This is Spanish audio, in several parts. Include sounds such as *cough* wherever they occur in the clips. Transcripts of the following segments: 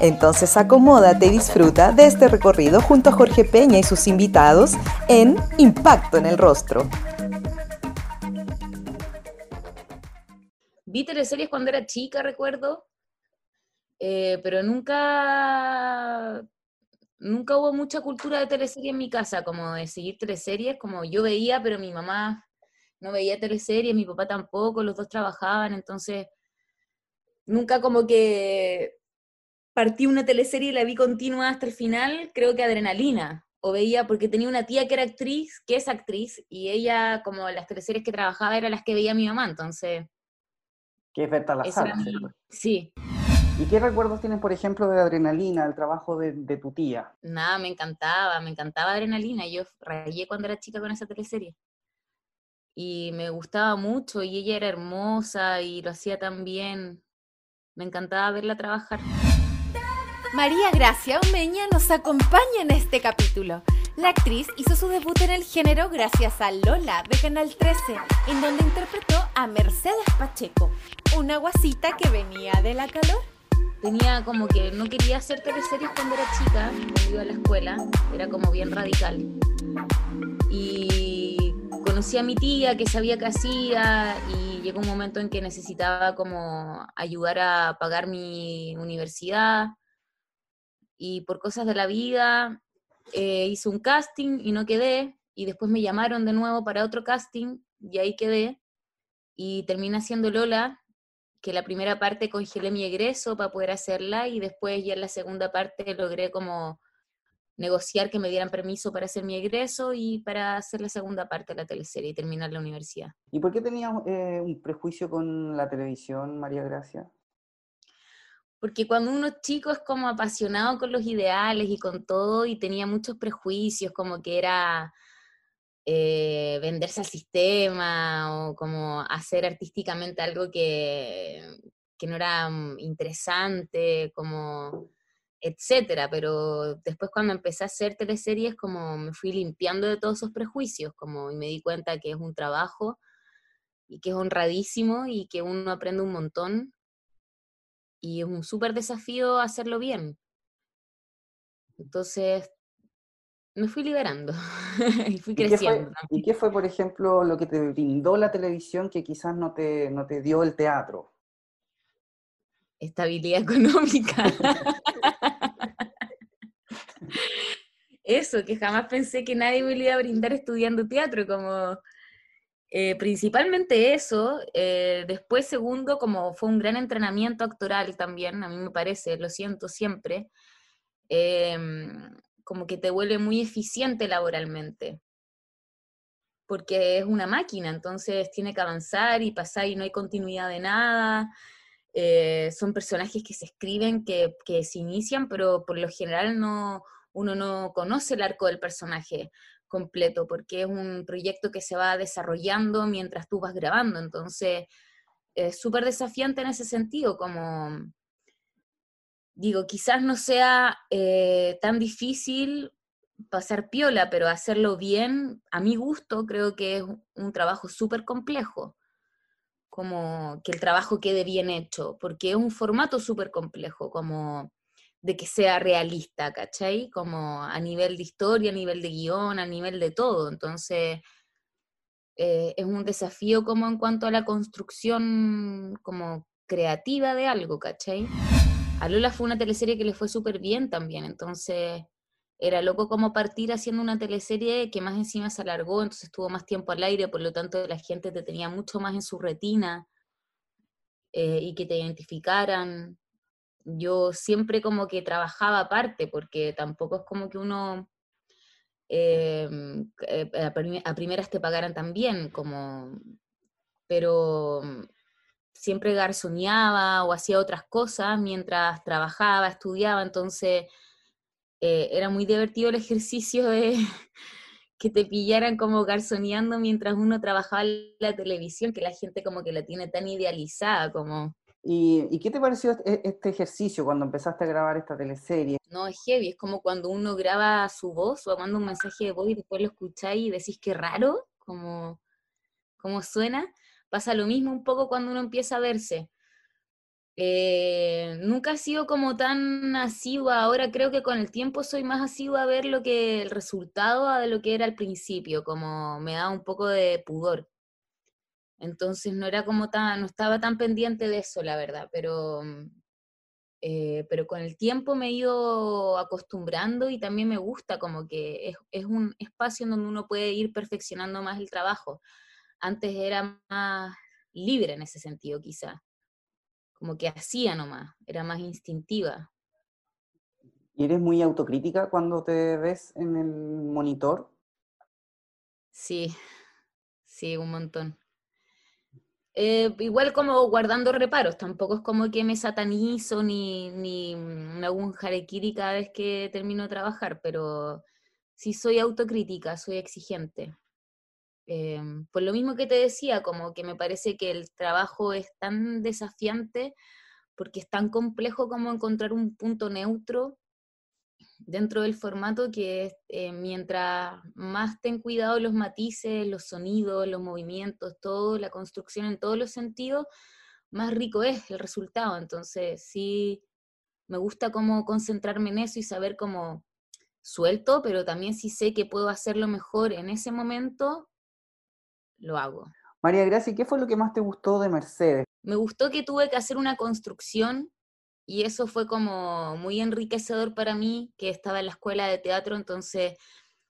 Entonces acomódate y disfruta de este recorrido junto a Jorge Peña y sus invitados en Impacto en el Rostro. Vi teleseries cuando era chica, recuerdo, eh, pero nunca, nunca hubo mucha cultura de teleserie en mi casa, como de seguir teleseries, como yo veía, pero mi mamá no veía teleseries, mi papá tampoco, los dos trabajaban, entonces nunca como que partí una teleserie y la vi continua hasta el final, creo que Adrenalina, o veía porque tenía una tía que era actriz, que es actriz, y ella, como las teleseries que trabajaba, eran las que veía mi mamá, entonces... Que es Berta la sala, Sí. ¿Y qué recuerdos tienes, por ejemplo, de Adrenalina, el trabajo de, tu tía? Nada, me encantaba, me encantaba Adrenalina, yo rayé cuando era chica con esa teleserie. Y me gustaba mucho, y ella era hermosa, y lo hacía tan bien. Me encantaba verla trabajar. María Gracia Omeña nos acompaña en este capítulo. La actriz hizo su debut en el género gracias a Lola de Canal 13, en donde interpretó a Mercedes Pacheco, una guasita que venía de la calor. Tenía como que no quería hacer teleseries cuando era chica, cuando iba a la escuela, era como bien radical. Y conocí a mi tía que sabía que hacía y llegó un momento en que necesitaba como ayudar a pagar mi universidad y por cosas de la vida eh, hice un casting y no quedé, y después me llamaron de nuevo para otro casting y ahí quedé, y terminé haciendo Lola, que la primera parte congelé mi egreso para poder hacerla y después ya en la segunda parte logré como negociar que me dieran permiso para hacer mi egreso y para hacer la segunda parte de la teleserie y terminar la universidad. ¿Y por qué tenías eh, un prejuicio con la televisión, María Gracia? Porque cuando uno es chico es como apasionado con los ideales y con todo y tenía muchos prejuicios, como que era eh, venderse al sistema o como hacer artísticamente algo que, que no era mm, interesante, como etcétera, pero después cuando empecé a hacer teleseries como me fui limpiando de todos esos prejuicios, como y me di cuenta que es un trabajo y que es honradísimo y que uno aprende un montón y es un súper desafío hacerlo bien. Entonces, me fui liberando *laughs* y fui creciendo. ¿Y qué, fue, por ejemplo, lo que te brindó la televisión que quizás no te, no te dio el teatro? Estabilidad *laughs* económica. *laughs* Eso, que jamás pensé que nadie me iba a brindar estudiando teatro, como eh, principalmente eso, eh, después segundo, como fue un gran entrenamiento actoral también, a mí me parece, lo siento siempre, em, como que te vuelve muy eficiente laboralmente, porque es una máquina, entonces tiene que avanzar y pasar y no hay continuidad de nada. Eh, son personajes que se escriben, que, que se inician, pero por lo general no, uno no conoce el arco del personaje completo, porque es un proyecto que se va desarrollando mientras tú vas grabando, entonces es súper desafiante en ese sentido, como digo, quizás no sea eh, tan difícil pasar piola, pero hacerlo bien, a mi gusto, creo que es un trabajo súper complejo, como que el trabajo quede bien hecho, porque es un formato súper complejo, como de que sea realista, ¿cachai? Como a nivel de historia, a nivel de guion, a nivel de todo. Entonces, eh, es un desafío como en cuanto a la construcción como creativa de algo, ¿cachai? A Lola fue una teleserie que le fue súper bien también, entonces era loco como partir haciendo una teleserie que más encima se alargó, entonces estuvo más tiempo al aire, por lo tanto la gente te tenía mucho más en su retina eh, y que te identificaran yo siempre como que trabajaba aparte, porque tampoco es como que uno em, eh, a, primeras te pagaran tan bien, como, pero siempre garzoneaba o hacía otras cosas mientras trabajaba, estudiaba, entonces eh, era muy divertido el ejercicio de *laughs* que te pillaran como garzoneando mientras uno trabajaba en la televisión, que la gente como que la tiene tan idealizada como... ¿Y, qué te pareció este, este ejercicio cuando empezaste a grabar esta teleserie? No, es heavy, es como cuando uno graba su voz o manda un mensaje de voz y después lo escucháis y decís que raro, como, como suena. Pasa lo mismo un poco cuando uno empieza a verse. Eh, nunca he sido como tan asidua, ahora creo que con el tiempo soy más asidua a ver lo que el resultado de lo que era al principio, como me da un poco de pudor. Entonces no era como tan, no estaba tan pendiente de eso, la verdad, pero, mm, eh, pero con el tiempo me he ido acostumbrando y también me gusta como que es, es un espacio en donde uno puede ir perfeccionando más el trabajo. Antes era más libre en ese sentido, quizá como que hacía nomás, era más instintiva. ¿Y eres muy autocrítica cuando te ves en el monitor? Sí, sí, un montón. Eh, igual como guardando reparos, tampoco es como que me satanizo ni, ni me hago un cada vez que termino de trabajar, pero sí soy autocrítica, soy exigente. Em, por lo mismo que te decía, como que me parece que el trabajo es tan desafiante porque es tan complejo como encontrar un punto neutro dentro del formato que eh, mientras más ten cuidado los matices, los sonidos, los movimientos, todo, la construcción en todos los sentidos, más rico es el resultado. Entonces sí, me gusta como concentrarme en eso y saber cómo suelto, pero también si sé que puedo hacerlo mejor en ese momento, lo hago. María Gracia, ¿qué fue lo que más te gustó de Mercedes? Me gustó que tuve que hacer una construcción y eso fue como muy enriquecedor para mí, que estaba en la escuela de teatro, entonces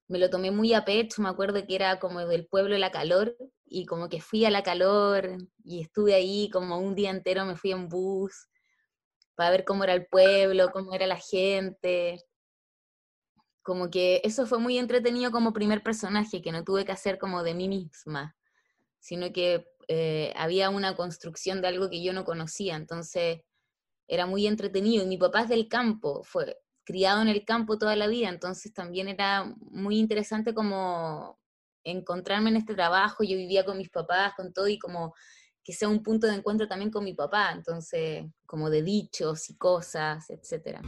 me lo tomé muy a pecho, me acuerdo que era como del pueblo La Calor, y como que fui a La Calor y estuve ahí como un día entero, me fui en bus para ver cómo era el pueblo, cómo era la gente. Como que eso fue muy entretenido como primer personaje, que no tuve que hacer como de mí misma sino que eh, había una construcción de algo que yo no conocía, entonces era muy entretenido. Y mi papá es del campo, fue criado en el campo toda la vida, entonces también era muy interesante como encontrarme en este trabajo, yo vivía con mis papás, con todo, y como que sea un punto de encuentro también con mi papá, entonces como de dichos y cosas, etc.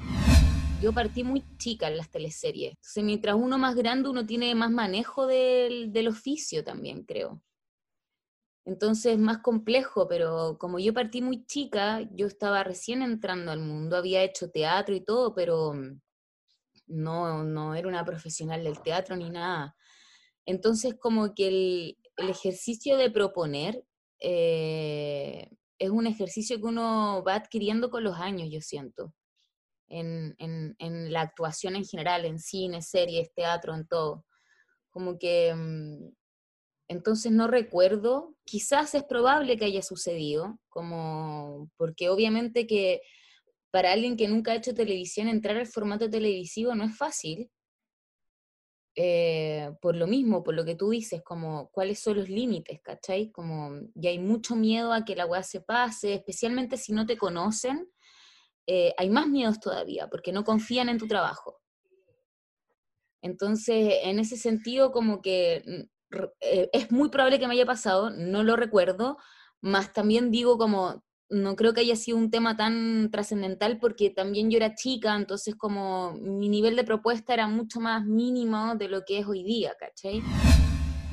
Yo partí muy chica en las teleseries, entonces mientras uno más grande uno tiene más manejo del, del oficio también, creo. Entonces es más complejo, pero como yo partí muy chica, yo estaba recién entrando al mundo, había hecho teatro y todo, pero mm, no, no era una profesional del teatro ni nada. Entonces como que el, ejercicio de proponer eh, es un ejercicio que uno va adquiriendo con los años, yo siento, en, en la actuación en general, en cine, series, teatro, en todo. Como que mm, entonces no recuerdo, quizás es probable que haya sucedido, como porque obviamente que para alguien que nunca ha hecho televisión entrar al formato televisivo no es fácil. Eh, por lo mismo, por lo que tú dices, como cuáles son los límites, ¿cachai? Como ya hay mucho miedo a que la weá se pase, especialmente si no te conocen, eh, hay más miedos todavía, porque no confían en tu trabajo. Entonces, en ese sentido, como que eh, es muy probable que me haya pasado, no lo recuerdo, más también digo como, no creo que haya sido un tema tan trascendental porque también yo era chica, entonces como mi nivel de propuesta era mucho más mínimo de lo que es hoy día, ¿cachai?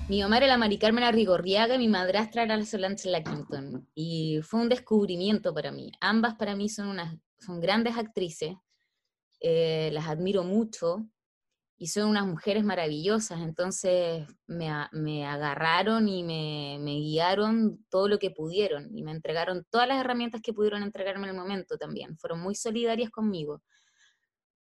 Mi mamá era la Mari Carmen Arrigorriaga y mi madrastra era la Solange La Quinton. Y fue un descubrimiento para mí. Ambas para mí son, unas, son grandes actrices, eh, las admiro mucho y son unas mujeres maravillosas, entonces me, me agarraron y me, me, guiaron todo lo que pudieron y me entregaron todas las herramientas que pudieron entregarme en el momento también, fueron muy solidarias conmigo.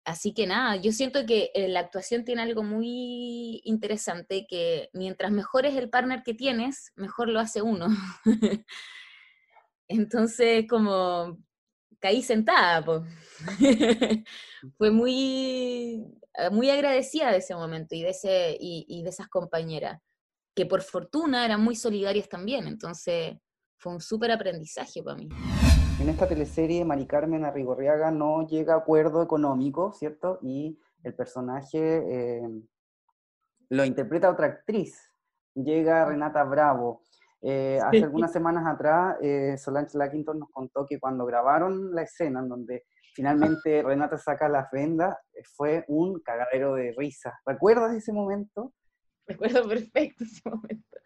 Así que nada, yo siento que eh, la actuación tiene algo muy interesante, que mientras mejor es el partner que tienes, mejor lo hace uno. *laughs* entonces, como caí sentada, pues. *laughs* fue muy, muy agradecida de ese momento y de, ese, y, de esas compañeras, que por fortuna eran muy solidarias también, entonces fue un súper aprendizaje para mí. En esta teleserie, Mari Carmen Arrigorriaga no llega a acuerdo económico, ¿cierto? Y el personaje eh, lo interpreta otra actriz. Llega Renata Bravo. Eh, hace algunas semanas atrás, eh, Solange Lackington nos contó que cuando grabaron la escena en donde finalmente Renata saca la venda, eh, fue un cagadero de risa. ¿Recuerdas ese momento? Recuerdo perfecto ese momento.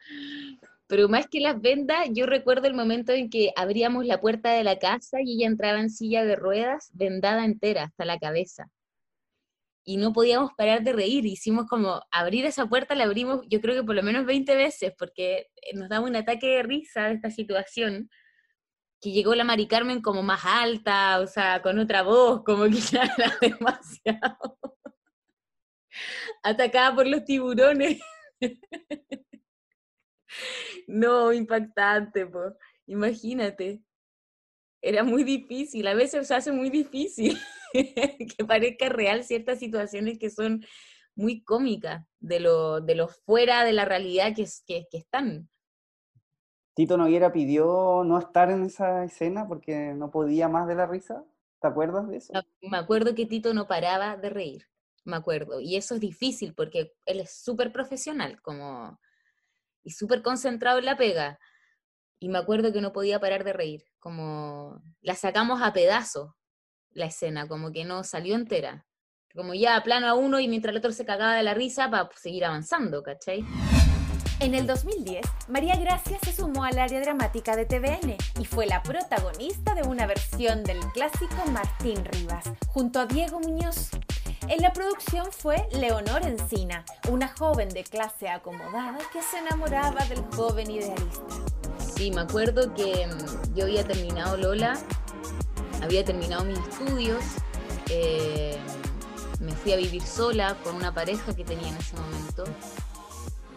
Pero más que las vendas, yo recuerdo el momento en que abríamos la puerta de la casa y ella entraba en silla de ruedas, vendada entera hasta la cabeza. Y no podíamos parar de reír. Hicimos como abrir esa puerta, la abrimos yo creo que por lo menos 20 veces, porque eh, nos daba un ataque de risa de esta situación. Que llegó la Mari Carmen como más alta, o sea, con otra voz, como que *laughs* ya era demasiado. Atacada por los tiburones. No, impactante, pues. Imagínate. Era muy difícil, a veces se hace muy difícil *laughs* que parezca real ciertas situaciones que son muy cómicas, de lo, de lo fuera de la realidad que, que, que están. Tito Noguera pidió no estar en esa escena porque no podía más de la risa. ¿Te acuerdas de eso? Me acuerdo que Tito no paraba de reír, me acuerdo. Y eso es difícil porque él es súper profesional, como y súper concentrado en la pega. Y me acuerdo que no podía parar de reír, como la sacamos a pedazos la escena, como que no salió entera. Como ya plano a uno y mientras el otro se cagaba de la risa para seguir avanzando, ¿cachai? En el 2010, María Gracia se sumó al área dramática de TVN y fue la protagonista de una versión del clásico Martín Rivas, junto a Diego Muñoz. En la producción fue Leonor Encina, una joven de clase acomodada que se enamoraba del joven idealista. Sí, me acuerdo que mm, yo había terminado Lola, había terminado mis estudios, eh, me fui a vivir sola con una pareja que tenía en ese momento.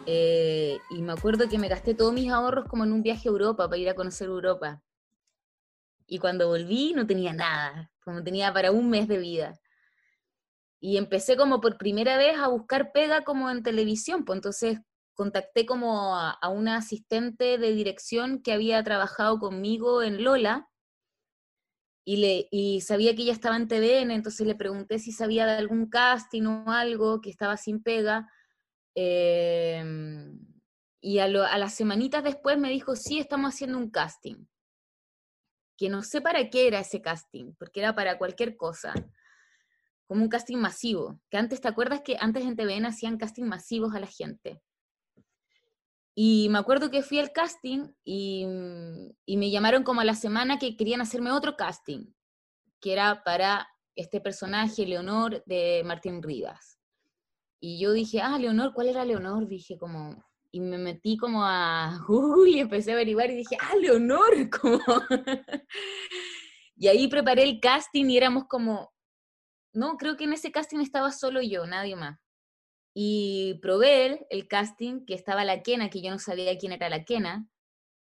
Eh, y me acuerdo que me gasté todos mis ahorros como en un viaje a Europa para ir a conocer Europa. Y cuando volví no tenía nada, como tenía para un mes de vida y empecé como por primera vez a buscar pega como en televisión, pues entonces contacté como a, una asistente de dirección que había trabajado conmigo en Lola y, le, y sabía que ella estaba en TVN, entonces le pregunté si sabía de algún casting o algo que estaba sin pega. Em, y a, a las semanitas después me dijo, sí, estamos haciendo un casting. Que no sé para qué era ese casting, porque era para cualquier cosa como un casting masivo, que antes, ¿te acuerdas que antes en TVN hacían casting masivos a la gente? Y me acuerdo que fui al casting y, y, me llamaron como a la semana que querían hacerme otro casting, que era para este personaje, Leonor, de Martín Rivas. Y yo dije, ah, Leonor, ¿cuál era Leonor? Dije como, y me metí como a *laughs* Google y empecé a averiguar y dije, ah, Leonor, *laughs* como... y ahí preparé el casting y éramos como no, creo que en ese casting estaba solo yo, nadie más. Y probé el casting, que estaba la Kena, que yo no sabía quién era la Kena,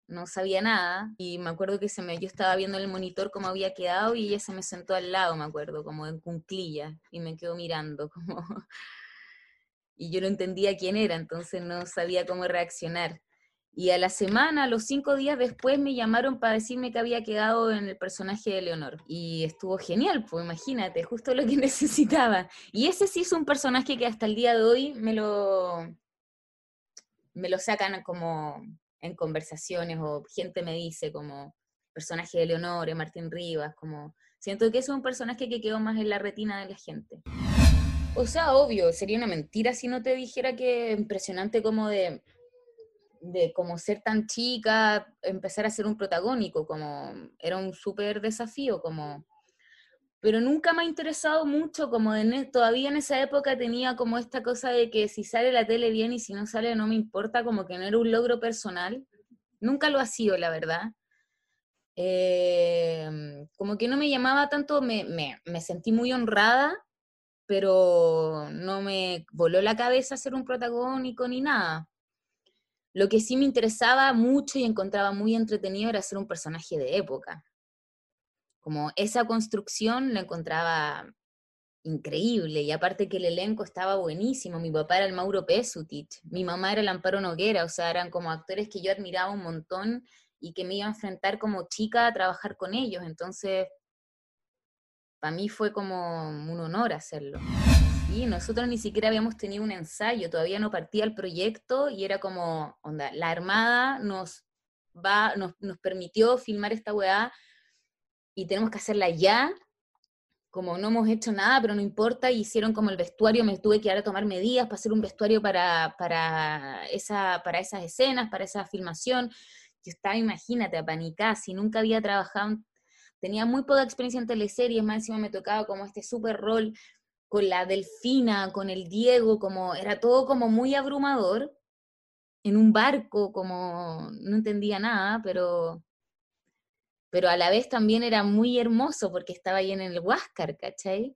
no sabía nada, y me acuerdo que se me, yo estaba viendo en el monitor cómo había quedado y ella se me sentó al lado, me acuerdo, como en cunclilla, y me quedó mirando, *laughs* como... y yo no entendía quién era, entonces no sabía cómo reaccionar. Y a la semana, los cinco días después, me llamaron para decirme que había quedado en el personaje de Leonor. Y estuvo genial, pues imagínate, justo lo que *laughs* necesitaba. Y ese sí es un personaje que hasta el día de hoy me lo, me lo sacan como en conversaciones o gente me dice como personaje de Leonor, Martín Rivas, como siento que es un personaje que quedó más en la retina de la gente. O sea, obvio, sería una mentira si no te dijera que impresionante como de de como ser tan chica, empezar a ser un protagónico, como era un súper desafío, como... Pero nunca me ha interesado mucho, como en, e, todavía en esa época tenía como esta cosa de que si sale la tele bien y si no sale no me importa, como que no era un logro personal. Nunca lo ha sido, la verdad. Em, como que no me llamaba tanto, me, me sentí muy honrada, pero no me voló la cabeza ser un protagónico ni nada. Lo que sí me interesaba mucho y encontraba muy entretenido era ser un personaje de época. Como esa construcción la encontraba increíble y aparte que el elenco estaba buenísimo. Mi papá era el Mauro Pesutich, mi mamá era el Amparo Noguera, o sea, eran como actores que yo admiraba un montón y que me iba a enfrentar como chica a trabajar con ellos. Entonces, para mí fue como un honor hacerlo. Sí, nosotros ni siquiera habíamos tenido un ensayo, todavía no partía el proyecto y era como, onda, la Armada nos va, nos, nos permitió filmar esta weá y tenemos que hacerla ya, como no hemos hecho nada, pero no importa, hicieron como el vestuario, me tuve que ir a tomar medidas para hacer un vestuario para, para, esa, para esas escenas, para esa filmación. Yo estaba, imagínate, apanicada, si nunca había trabajado, tenía muy poca experiencia en teleseries, más encima me tocaba como este super rol con la Delfina, con el Diego, como era todo como muy abrumador, en un barco, como no entendía nada, pero pero a la vez también era muy hermoso porque estaba ahí en el Huáscar, ¿cachai?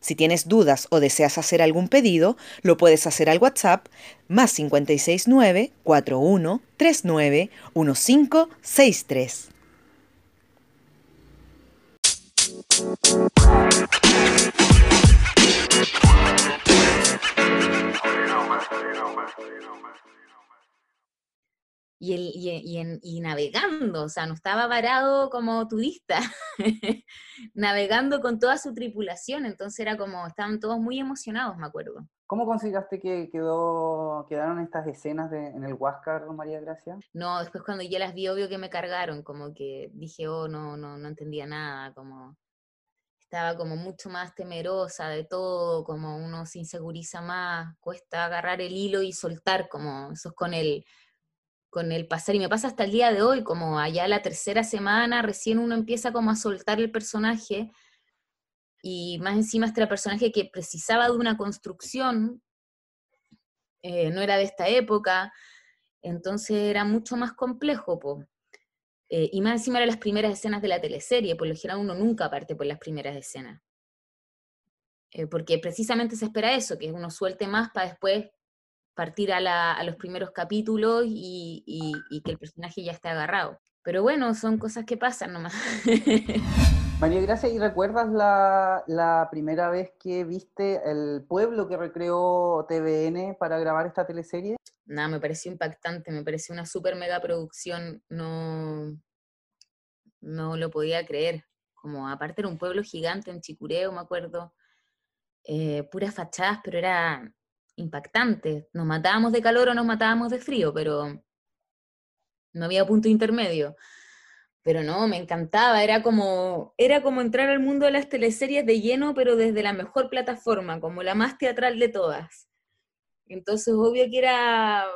Si tienes dudas o deseas hacer algún pedido, lo puedes hacer al WhatsApp más 569 41 39 1563. Y, el, y, navegando, o sea, no estaba varado como turista, *laughs* navegando con toda su tripulación, entonces era como, estaban todos muy emocionados, me acuerdo. ¿Cómo consideraste que quedó, quedaron estas escenas en el Huáscar, María Gracia? No, después cuando ya las vi, obvio que me cargaron, como que dije, oh, no, no, no entendía nada, como estaba como mucho más temerosa de todo, como uno se inseguriza más, cuesta agarrar el hilo y soltar, como eso es con el con el pasar, y me pasa hasta el día de hoy, como allá la tercera semana, recién uno empieza como a soltar el personaje, y más encima este personaje que precisaba de una construcción, eh, no era de esta época, entonces era mucho más complejo, po. Eh, y más encima eran las primeras escenas de la teleserie, por lo general uno nunca parte por las primeras escenas. Eh, porque precisamente se espera eso, que uno suelte más para después partir a, los primeros capítulos y, que el personaje ya esté agarrado. Pero bueno, son cosas que pasan nomás. *laughs* María Gracia, ¿y recuerdas la, primera vez que viste el pueblo que recreó TVN para grabar esta teleserie? Nada, me pareció impactante, me pareció una super mega producción, no, no lo podía creer. Como aparte era un pueblo gigante en Chicureo, me acuerdo, eh, puras fachadas, pero era impactante. Nos matábamos de calor o nos matábamos de frío, pero no había punto intermedio. Pero no, me encantaba, era como, era como entrar al mundo de las teleseries de lleno, pero desde la mejor plataforma, como la más teatral de todas. Entonces, obvio que era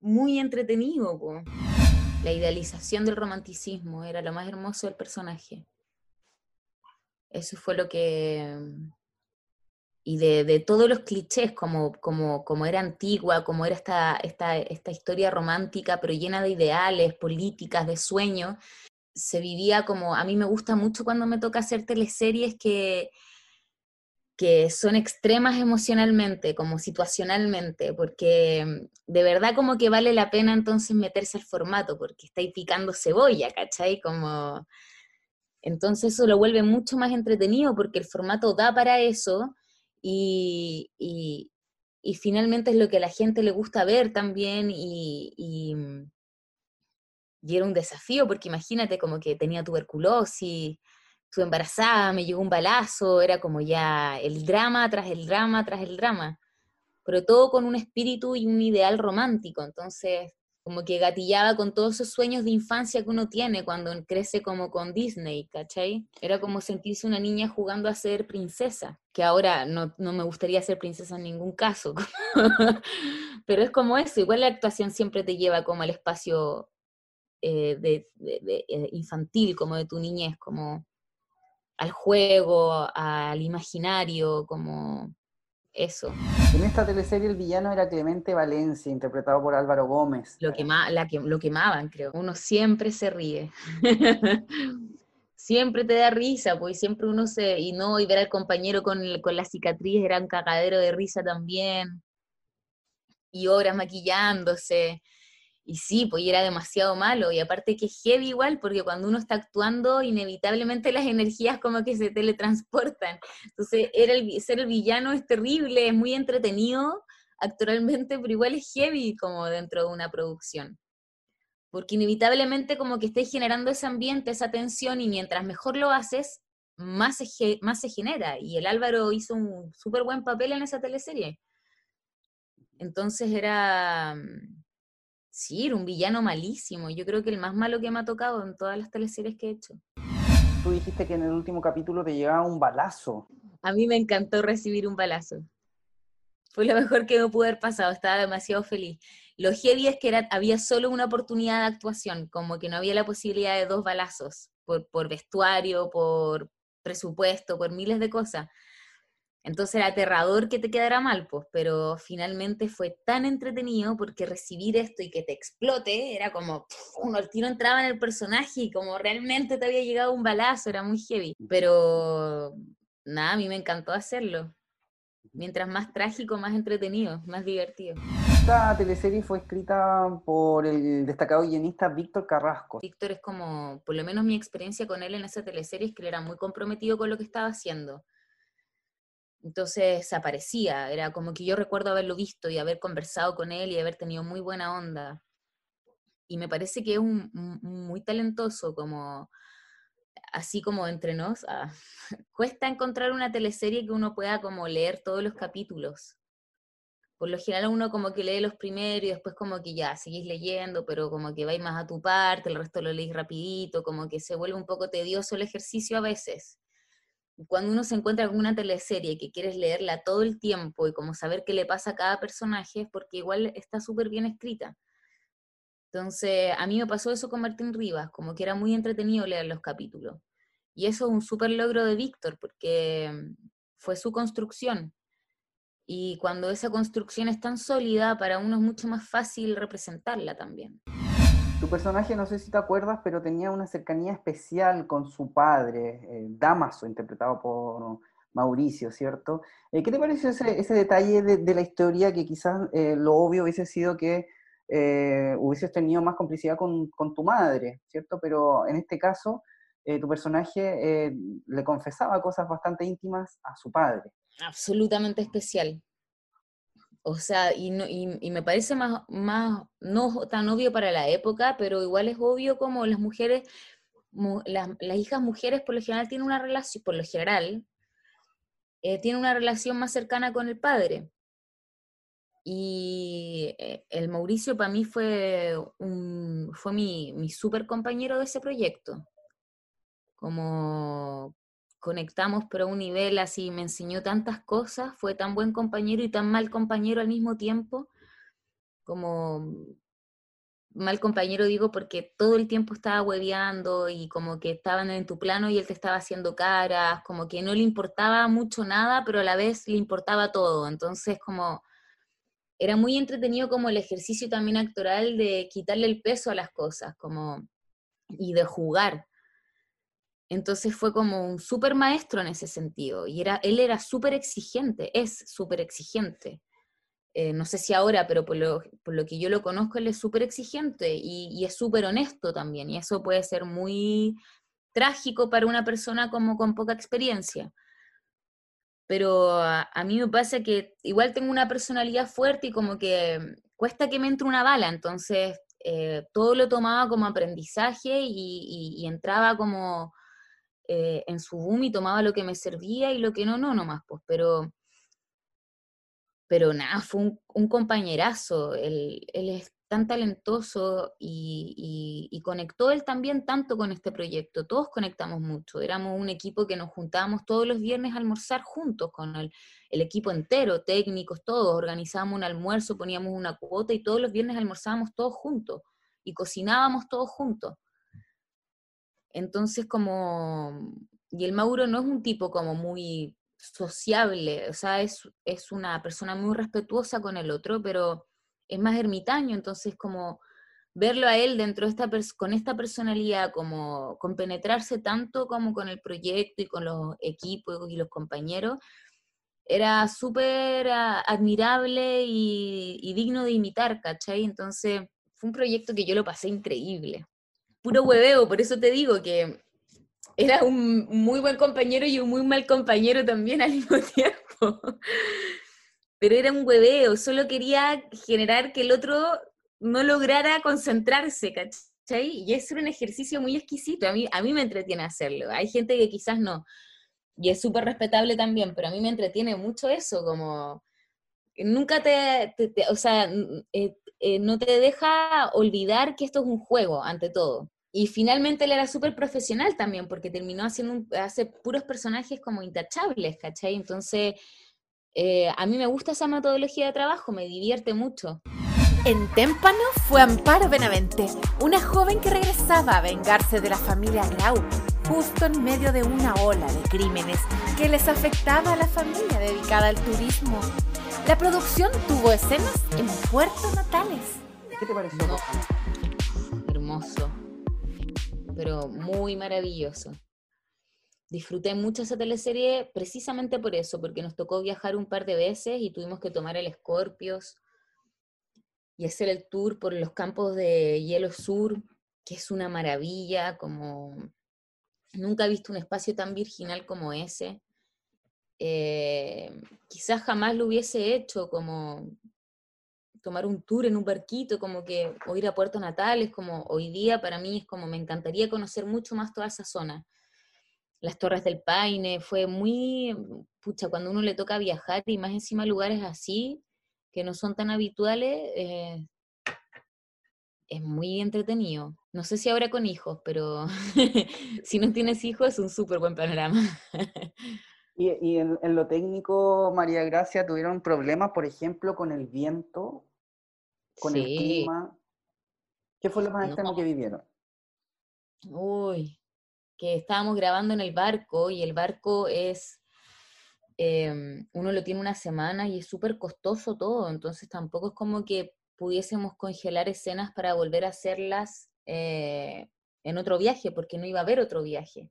muy entretenido. La idealización del romanticismo era lo más hermoso del personaje. Eso fue lo que, y de, todos los clichés, como, como, como era antigua, como era esta, esta, esta historia romántica, pero llena de ideales, políticas, de sueños, se vivía como, a mí me gusta mucho cuando me toca hacer teleseries que, que son extremas emocionalmente, como situacionalmente, porque de verdad como que vale la pena entonces meterse al formato, porque estáis picando cebolla, ¿cachai? Como... Entonces eso lo vuelve mucho más entretenido porque el formato da para eso y, y, finalmente es lo que a la gente le gusta ver también y, y, mm, era un desafío porque imagínate como que tenía tuberculosis, estuve embarazada, me llegó un balazo, era como ya el drama tras el drama tras el drama, pero todo con un espíritu y un ideal romántico, entonces como que gatillaba con todos esos sueños de infancia que uno tiene cuando crece como con Disney, ¿cachai? Era como sentirse una niña jugando a ser princesa, que ahora no, me gustaría ser princesa en ningún caso, *laughs* pero es como eso, igual la actuación siempre te lleva como al espacio eh, de, eh, infantil, como de tu niñez, como al juego, al imaginario, como eso. En esta teleserie el villano era Clemente Valencia, interpretado por Álvaro Gómez. Lo, la que, lo quemaban, creo. Uno siempre se ríe. *laughs* siempre te da risa, pues siempre uno se, y no, y ver al compañero con, con la cicatriz era un cagadero de risa también, y horas maquillándose, y sí, pues era demasiado malo, y aparte que heavy igual, porque cuando uno está actuando, inevitablemente las energías como que se teletransportan, entonces era el, ser el villano es terrible, es muy entretenido actualmente, pero igual es heavy como dentro de una producción porque inevitablemente como que estés generando ese ambiente, esa tensión, y mientras mejor lo haces, más se, más se genera. Y el Álvaro hizo un súper buen papel en esa teleserie. Entonces era, mm, sí, era un villano malísimo. Yo creo que el más malo que me ha tocado en todas las teleseries que he hecho. Tú dijiste que en el último capítulo te llegaba un balazo. A mí me encantó recibir un balazo. Fue lo mejor que me pudo haber pasado, estaba demasiado feliz. Lo heavy es que era, había solo una oportunidad de actuación, como que no había la posibilidad de dos balazos, por, por vestuario, por presupuesto, por miles de cosas. Entonces era aterrador que te quedara mal, pues, pero finalmente fue tan entretenido porque recibir esto y que te explote era como, uno al tiro entraba en el personaje y como realmente te había llegado un balazo, era muy heavy. Pero nada, a mí me encantó hacerlo. Mientras más trágico, más entretenido, más divertido. Esta teleserie fue escrita por el destacado guionista Víctor Carrasco. Víctor es como, por lo menos mi experiencia con él en esa teleserie es que él era muy comprometido con lo que estaba haciendo. Entonces aparecía, era como que yo recuerdo haberlo visto y haber conversado con él y haber tenido muy buena onda. Y me parece que es un, muy talentoso, como así como entre nos, ah, *laughs* cuesta encontrar una teleserie que uno pueda como leer todos los capítulos. Por lo general uno como que lee los primeros y después como que ya, seguís leyendo, pero como que vais más a tu parte, el resto lo leís rapidito, como que se vuelve un poco tedioso el ejercicio a veces. Cuando uno se encuentra con una teleserie que quieres leerla todo el tiempo y como saber qué le pasa a cada personaje, es porque igual está súper bien escrita. Entonces, a mí me pasó eso con Martín Rivas, como que era muy entretenido leer los capítulos. Y eso es un súper logro de Víctor, porque mm, fue su construcción. Y cuando esa construcción es tan sólida, para uno es mucho más fácil representarla también. Tu personaje, no sé si te acuerdas, pero tenía una cercanía especial con su padre, eh, Damaso, interpretado por Mauricio, ¿cierto? Eh, ¿Qué te pareció ese, detalle de, la historia que quizás eh, lo obvio hubiese sido que hubieses tenido más complicidad con, tu madre, ¿cierto? Pero en este caso, tu personaje le confesaba cosas bastante íntimas a su padre. Absolutamente especial. O sea, y, me parece más, no tan obvio para la época, pero igual es obvio como las mujeres, las, hijas mujeres por lo general tienen una relación, por lo general, tienen una relación más cercana con el padre. Y eh, el Mauricio para mí fue, fue mi, mi super compañero de ese proyecto. Como conectamos pero a un nivel así, me enseñó tantas cosas, fue tan buen compañero y tan mal compañero al mismo tiempo, como mal compañero digo porque todo el tiempo estaba hueveando y como que estaban en tu plano y él te estaba haciendo caras, como que no le importaba mucho nada, pero a la vez le importaba todo, entonces como era muy entretenido como el ejercicio también actoral de quitarle el peso a las cosas, como, y de jugar. Entonces fue como un súper maestro en ese sentido, y era, él era súper exigente, es súper exigente. Eh, no sé si ahora, pero por lo, que yo lo conozco, él es súper exigente y, y es súper honesto también, y eso puede ser muy trágico para una persona como con poca experiencia pero a, mí me pasa que igual tengo una personalidad fuerte y como que cuesta que me entre una bala, entonces eh, todo lo tomaba como aprendizaje y, entraba como eh, en su boom y tomaba lo que me servía y lo que no, no, nomás, pues, pero, pero nada, fue un, compañerazo, él, él, es tan talentoso y, conectó él también tanto con este proyecto. Todos conectamos mucho. Éramos un equipo que nos juntábamos todos los viernes a almorzar juntos con el, equipo entero, técnicos, todos. Organizábamos un almuerzo, poníamos una cuota y todos los viernes almorzábamos todos juntos y cocinábamos todos juntos. Entonces, como. Y el Mauro no es un tipo como muy sociable, o sea, es, es una persona muy respetuosa con el otro, pero es más ermitaño, entonces como verlo a él dentro de esta con esta personalidad, como compenetrarse tanto como con el proyecto y con los equipos y los compañeros, era súper admirable y, digno de imitar, ¿cachai? Entonces fue un proyecto que yo lo pasé increíble. Puro hueveo, por eso te digo que era un muy buen compañero y un muy mal compañero también al *laughs* mismo tiempo. Pero era un hueveo, solo quería generar que el otro no lograra concentrarse, ¿cachai? Y es un ejercicio muy exquisito, a mí, a mí me entretiene hacerlo. Hay gente que quizás no, y es súper respetable también, pero a mí me entretiene mucho eso, como nunca te, o sea, eh, eh, no te deja olvidar que esto es un juego, ante todo. Y finalmente él era súper profesional también, porque terminó haciendo hace puros personajes como intachables, ¿cachai? Entonces, eh, a mí me gusta esa metodología de trabajo, me divierte mucho. En Témpano fue Amparo Benavente, una joven que regresaba a vengarse de la familia Grau, justo en medio de una ola de crímenes que les afectaba a la familia dedicada al turismo. La producción tuvo escenas en Puerto Natales. ¿Qué te pareció? Hermoso, pero muy maravilloso. Disfruté mucho esa teleserie precisamente por eso, porque nos tocó viajar un par de veces y tuvimos que tomar el Scorpios y hacer el tour por los campos de hielo sur, que es una maravilla, como nunca he visto un espacio tan virginal como ese. Eh, quizás jamás lo hubiese hecho, como tomar un tour en un barquito, como que, o ir a Puerto Natales, como hoy día para mí es como me encantaría conocer mucho más toda esa zona. Las Torres del Paine, fue muy, pucha, cuando uno le toca viajar y más encima lugares así, que no son tan habituales, eh, es muy entretenido. No sé si ahora con hijos, pero *laughs* si no tienes hijos es un súper buen panorama. *laughs* y, en, lo técnico, María Gracia, ¿tuvieron problemas, por ejemplo, con el viento, con el clima? ¿Qué fue lo más extremo que vivieron? Uy, que estábamos grabando en el barco y el barco es Em, uno lo tiene una semana y es súper costoso todo, entonces tampoco es como que pudiésemos congelar escenas para volver a hacerlas eh, en otro viaje, porque no iba a haber otro viaje.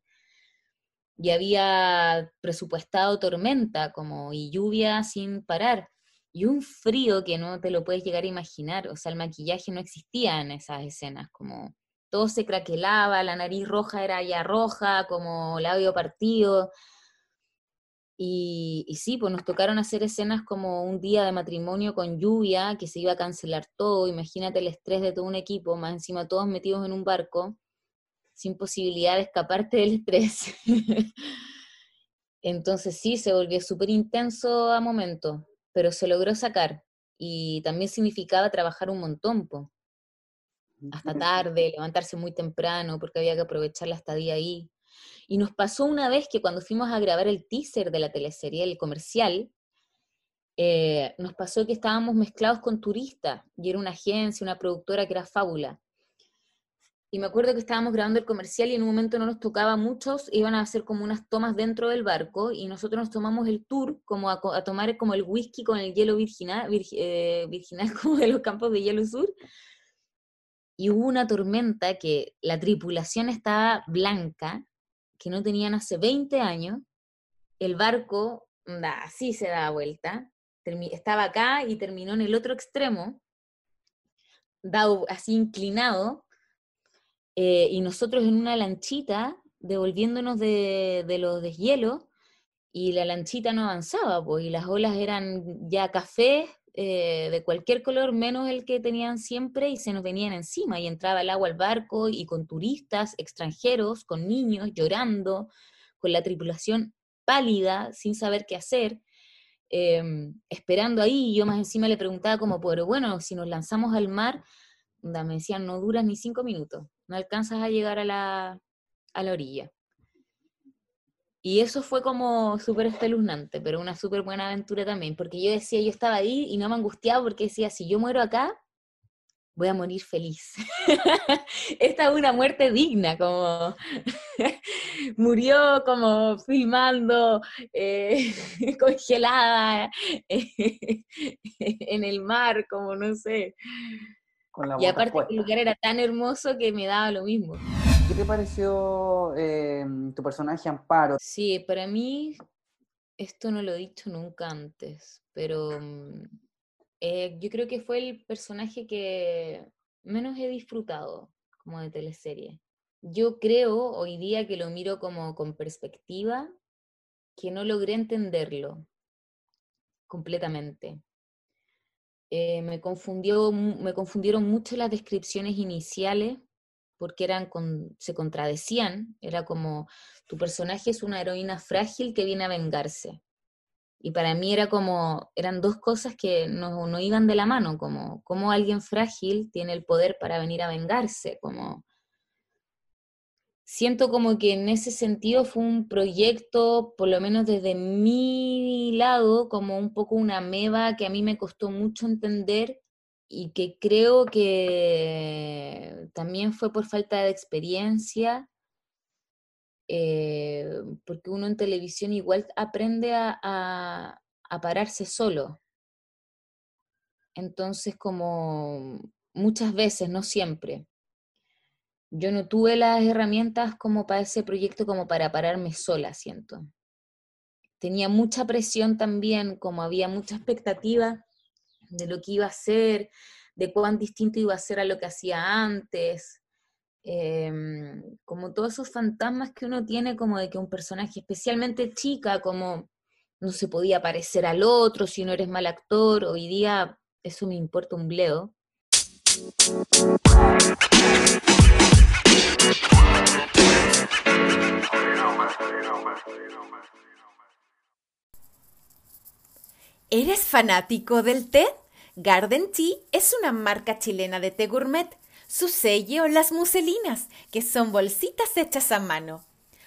Y había presupuestado tormenta como y lluvia sin parar y un frío que no te lo puedes llegar a imaginar, o sea, el maquillaje no existía en esas escenas, como todo se craquelaba, la nariz roja era ya roja, como labio partido, y, sí, pues nos tocaron hacer escenas como un día de matrimonio con lluvia, que se iba a cancelar todo, imagínate el estrés de todo un equipo, más encima todos metidos en un barco, sin posibilidad de escaparte del estrés. *laughs* Entonces sí, se volvió súper intenso a momentos, pero se logró sacar. Y también significaba trabajar un montón, hasta tarde, levantarse muy temprano, porque había que aprovechar la estadía ahí. Y nos pasó una vez que cuando fuimos a grabar el teaser de la teleserie, el comercial, eh, nos pasó que estábamos mezclados con turistas, y era una agencia, una productora que era Fábula. Y me acuerdo que estábamos grabando el comercial y en un momento no nos tocaba muchos, iban a hacer como unas tomas dentro del barco y nosotros nos tomamos el tour como a, tomar como el whisky con el hielo virginal, eh, virginal *laughs* como de los campos de hielo sur. Y hubo una tormenta que la tripulación estaba blanca que no tenían hace 20 años, el barco así se da vuelta, estaba acá y terminó en el otro extremo, dado así inclinado, eh, y nosotros en una lanchita devolviéndonos de, de los deshielos, y la lanchita no avanzaba, pues, y las olas eran ya café eh, de cualquier color menos el que tenían siempre y se nos venían encima y entraba el agua al barco y con turistas extranjeros, con niños llorando, con la tripulación pálida, sin saber qué hacer, em, esperando ahí. Yo más encima le preguntaba como, pero bueno, si nos lanzamos al mar, me decían, no duras ni cinco minutos, no alcanzas a llegar a la, a la orilla. Y eso fue como súper espeluznante, pero una súper buena aventura también, porque yo decía, yo estaba ahí y no me angustiaba porque decía, si yo muero acá, voy a morir feliz. *laughs* Esta es una muerte digna, como *laughs* murió como filmando, eh, *laughs* congelada en el mar, como no sé. Y aparte el lugar era tan hermoso que me daba lo mismo. ¿Qué te pareció eh, tu personaje Amparo? Sí, para mí, esto no lo he dicho nunca antes, pero mm, eh, yo creo que fue el personaje que menos he disfrutado como de teleserie. Yo creo hoy día que lo miro como con perspectiva, que no logré entenderlo completamente. Eh, me, confundió, me confundieron mucho las descripciones iniciales porque eran se contradecían. Era como, tu personaje es una heroína frágil que viene a vengarse. Y para mí era como, eran dos cosas que no, no iban de la mano, como, como alguien frágil tiene el poder para venir a vengarse, como siento como que en ese sentido fue un proyecto, por lo menos desde mi lado, como un poco una meba que a mí me costó mucho entender y que creo que también fue por falta de experiencia, eh, porque uno en televisión igual aprende a, a pararse solo. Entonces, como muchas veces, no siempre yo no tuve las herramientas como para ese proyecto, como para pararme sola, siento. Tenía mucha presión también, como había mucha expectativa de lo que iba a ser, de cuán distinto iba a ser a lo que hacía antes, em, como todos esos fantasmas que uno tiene como de que un personaje, especialmente chica, como no se podía parecer al otro, si no eres mal actor, hoy día eso me importa un bledo. ¿Eres fanático del té? Garden Tea es una marca chilena de té gourmet. Su sello, las muselinas, que son bolsitas hechas a mano.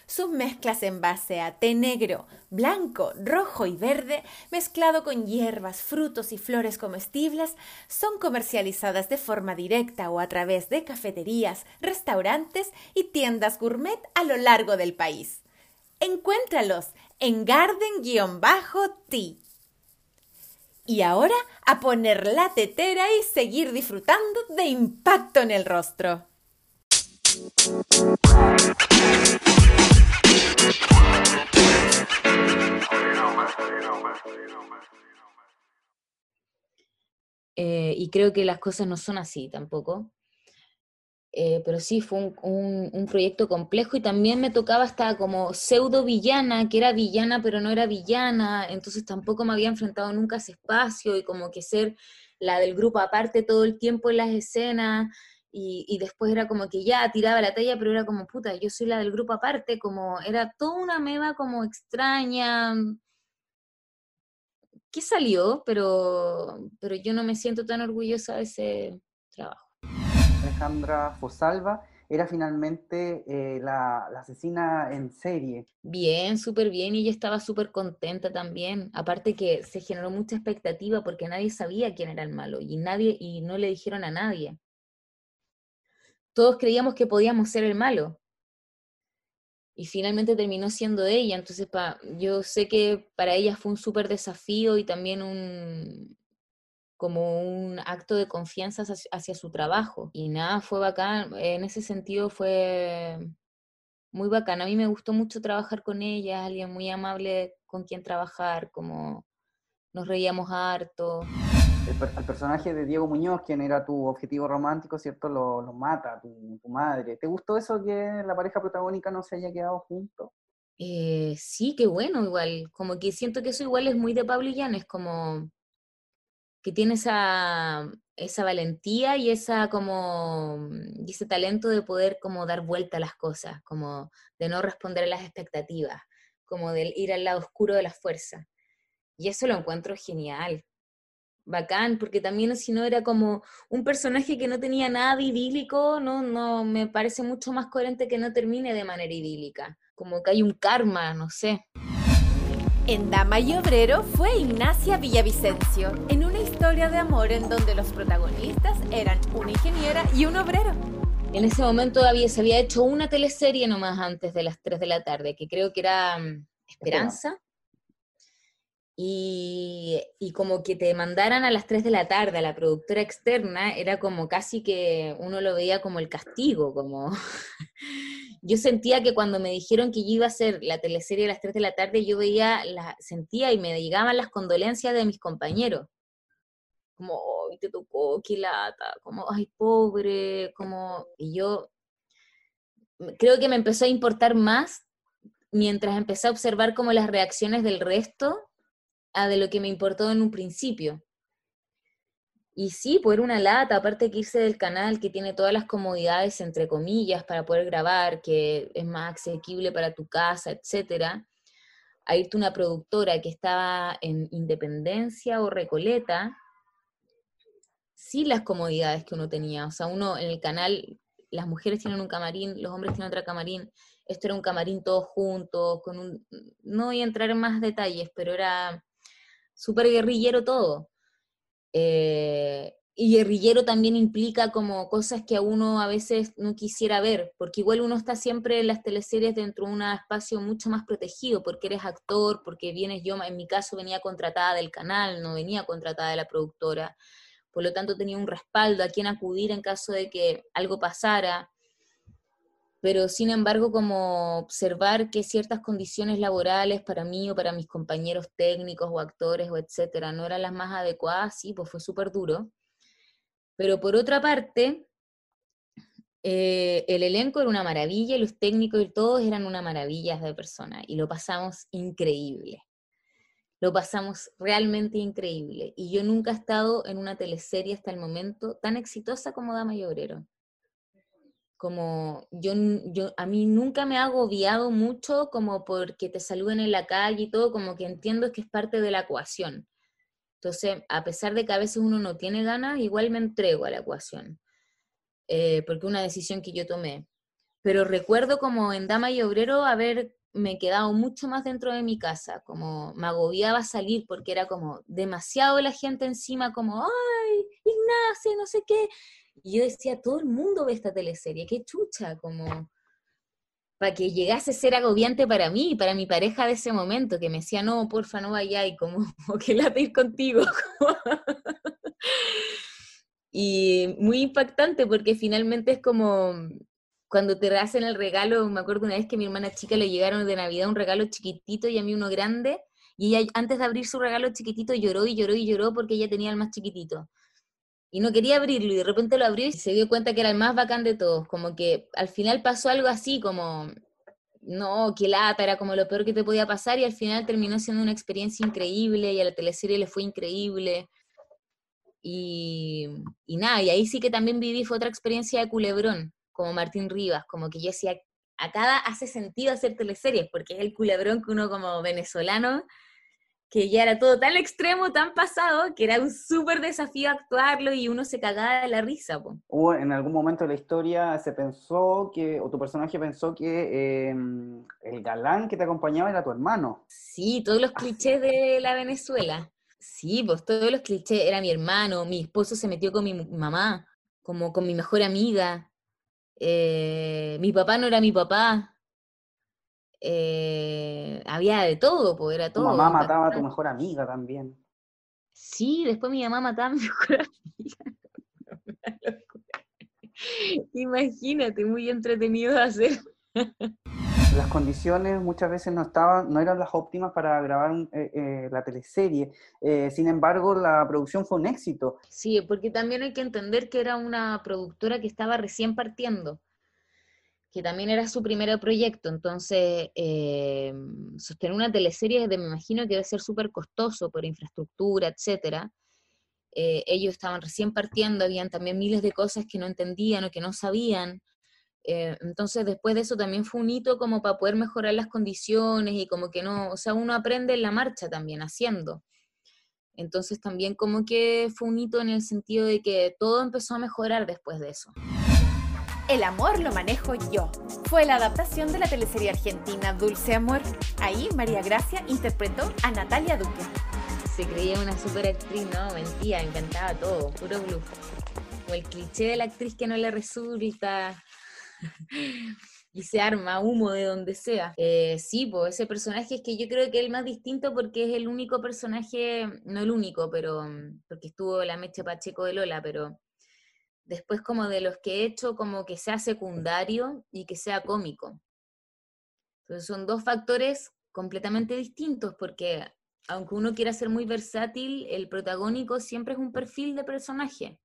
Sus mezclas en base a té negro, blanco, rojo y verde, mezclado con hierbas, frutos y flores comestibles, son comercializadas de forma directa o a través de cafeterías, restaurantes y tiendas gourmet a lo largo del país. Encuéntralos en garden-tea. Y ahora a poner la tetera y seguir disfrutando de impacto en el rostro. Eh, y creo que las cosas no son así tampoco. Eh, pero sí, fue un, proyecto complejo y también me tocaba hasta como pseudo villana, que era villana pero no era villana, entonces tampoco me había enfrentado nunca a ese espacio y como que ser la del grupo aparte todo el tiempo en las escenas y, después era como que ya tiraba la talla, pero era como, puta, yo soy la del grupo aparte, como era toda una meba como extraña, que salió, pero, pero yo no me siento tan orgullosa de ese trabajo. Alejandra Fosalva era finalmente eh, la, la, asesina en serie. Bien, súper bien, y ella estaba súper contenta también. Aparte que se generó mucha expectativa porque nadie sabía quién era el malo y nadie y no le dijeron a nadie todos creíamos que podíamos ser el malo. Y finalmente terminó siendo ella. Entonces, pa, yo sé que para ella fue un súper desafío y también un como un acto de confianza hacia, su trabajo. Y nada, fue bacán. En ese sentido fue muy bacán. A mí me gustó mucho trabajar con ella, alguien muy amable con quien trabajar, como nos reíamos harto el, personaje de Diego Muñoz, quien era tu objetivo romántico, ¿cierto? Lo, lo mata tu, tu, madre. ¿Te gustó eso que la pareja protagónica no se haya quedado juntos? Eh, sí, qué bueno, igual. Como que siento que eso igual es muy de Pablo es como que tiene esa, esa valentía y esa como y ese talento de poder como dar vuelta a las cosas, como de no responder a las expectativas, como de ir al lado oscuro de la fuerza. Y eso lo encuentro genial bacán, porque también si no era como un personaje que no tenía nada idílico, no, no, me parece mucho más coherente que no termine de manera idílica, como que hay un karma, no sé. En Dama y Obrero fue Ignacia Villavicencio, en una historia de amor en donde los protagonistas eran una ingeniera y un obrero. En ese momento todavía se había hecho una teleserie nomás antes de las 3 de la tarde, que creo que era mm, Esperanza Y, como que te mandaran a las 3 de la tarde a la productora externa, era como casi que uno lo veía como el castigo, como *laughs* yo sentía que cuando me dijeron que yo iba a hacer la teleserie a las 3 de la tarde, yo veía, la, sentía y me llegaban las condolencias de mis compañeros. Como, ay, te tocó, qué lata, como, ay, pobre, como, y yo creo que me empezó a importar más mientras empecé a observar como las reacciones del resto de lo que me importó en un principio. Y sí, pues una lata, aparte que irse del canal que tiene todas las comodidades, entre comillas, para poder grabar, que es más asequible para tu casa, etcétera, a irte una productora que estaba en Independencia o Recoleta, sí las comodidades que uno tenía. O sea, uno en el canal, las mujeres tienen un camarín, los hombres tienen otro camarín, esto era un camarín todos juntos, con un... No voy a entrar en más detalles, pero era súper guerrillero todo. Eh, y guerrillero también implica como cosas que a uno a veces no quisiera ver, porque igual uno está siempre en las teleseries dentro de un espacio mucho más protegido, porque eres actor, porque vienes yo, en mi caso venía contratada del canal, no venía contratada de la productora, por lo tanto tenía un respaldo a quien acudir en caso de que algo pasara pero sin embargo como observar que ciertas condiciones laborales para mí o para mis compañeros técnicos o actores o etcétera no eran las más adecuadas, sí, pues fue súper duro. Pero por otra parte, eh, el elenco era una maravilla los técnicos y todos eran una maravilla de persona y lo pasamos increíble. Lo pasamos realmente increíble. Y yo nunca he estado en una teleserie hasta el momento tan exitosa como Dama y Obrero como yo, yo, a mí nunca me ha agobiado mucho como porque te saluden en la calle y todo, como que entiendo que es parte de la ecuación. Entonces, a pesar de que a veces uno no tiene ganas, igual me entrego a la ecuación, eh, porque una decisión que yo tomé. Pero recuerdo como en Dama y Obrero haberme quedado mucho más dentro de mi casa, como me agobiaba salir porque era como demasiado la gente encima, como, ay, Ignacia, no sé qué, y yo decía, todo el mundo ve esta teleserie, qué chucha, como para que llegase a ser agobiante para mí y para mi pareja de ese momento, que me decía, no, porfa, no vaya, y como, *laughs* que late ir contigo. *laughs* y muy impactante porque finalmente es como cuando te hacen el regalo, me acuerdo una vez que mi hermana chica le llegaron de Navidad un regalo chiquitito y a mí uno grande, y ella antes de abrir su regalo chiquitito lloró y lloró y lloró porque ella tenía el más chiquitito y no quería abrirlo y de repente lo abrió y se dio cuenta que era el más bacán de todos, como que al final pasó algo así como, no, qué lata, era como lo peor que te podía pasar y al final terminó siendo una experiencia increíble y a la teleserie le fue increíble. Y, nada, y ahí sí que también viví fue otra experiencia de culebrón, como Martín Rivas, como que yo decía, cada hace sentido hacer teleseries, porque es el culebrón que uno como venezolano que ya era todo tan extremo, tan pasado, que era un súper desafío actuarlo y uno se cagaba de la risa. ¿Hubo en algún momento de la historia se pensó que, o tu personaje pensó que em, el galán que te acompañaba era tu hermano? Sí, todos los clichés de la Venezuela. Sí, pues todos los clichés, era mi hermano, mi esposo se metió con mi mamá, como con mi mejor amiga, eh, mi papá no era mi papá, eh, había de todo, pues era todo. Tu mamá mataba a tu mejor amiga también. Sí, después mi mamá mataba a mi *laughs* mejor amiga. *laughs* Imagínate, muy entretenido de hacer. Las condiciones muchas veces no estaban, no eran las óptimas para grabar eh, eh, la teleserie. sin embargo, la producción fue un éxito. Sí, porque también hay que entender que era una productora que estaba recién partiendo que también era su primer proyecto, entonces eh, sostener una teleserie me imagino que debe ser súper costoso por infraestructura, etcétera. Eh, ellos estaban recién partiendo, habían también miles de cosas que no entendían o que no sabían. Eh, entonces después de eso también fue un hito como para poder mejorar las condiciones y como que no, o sea, uno aprende en la marcha también, haciendo. Entonces también como que fue un hito en el sentido de que todo empezó a mejorar después de eso. El amor lo manejo yo. Fue la adaptación de la teleserie argentina Dulce Amor. Ahí María Gracia interpretó a Natalia Duque. Se creía una super actriz, no, mentía, encantaba todo, puro bluff. O el cliché de la actriz que no le resulta. *laughs* y se arma humo de donde sea. Eh, sí, pues ese personaje es que yo creo que es el más distinto porque es el único personaje, no el único, pero mm, porque estuvo la Meche Pacheco de Lola, pero después como de los que he hecho como que sea secundario y que sea cómico. Entonces son dos factores completamente distintos porque aunque uno quiera ser muy versátil, el protagónico siempre es un perfil de personaje.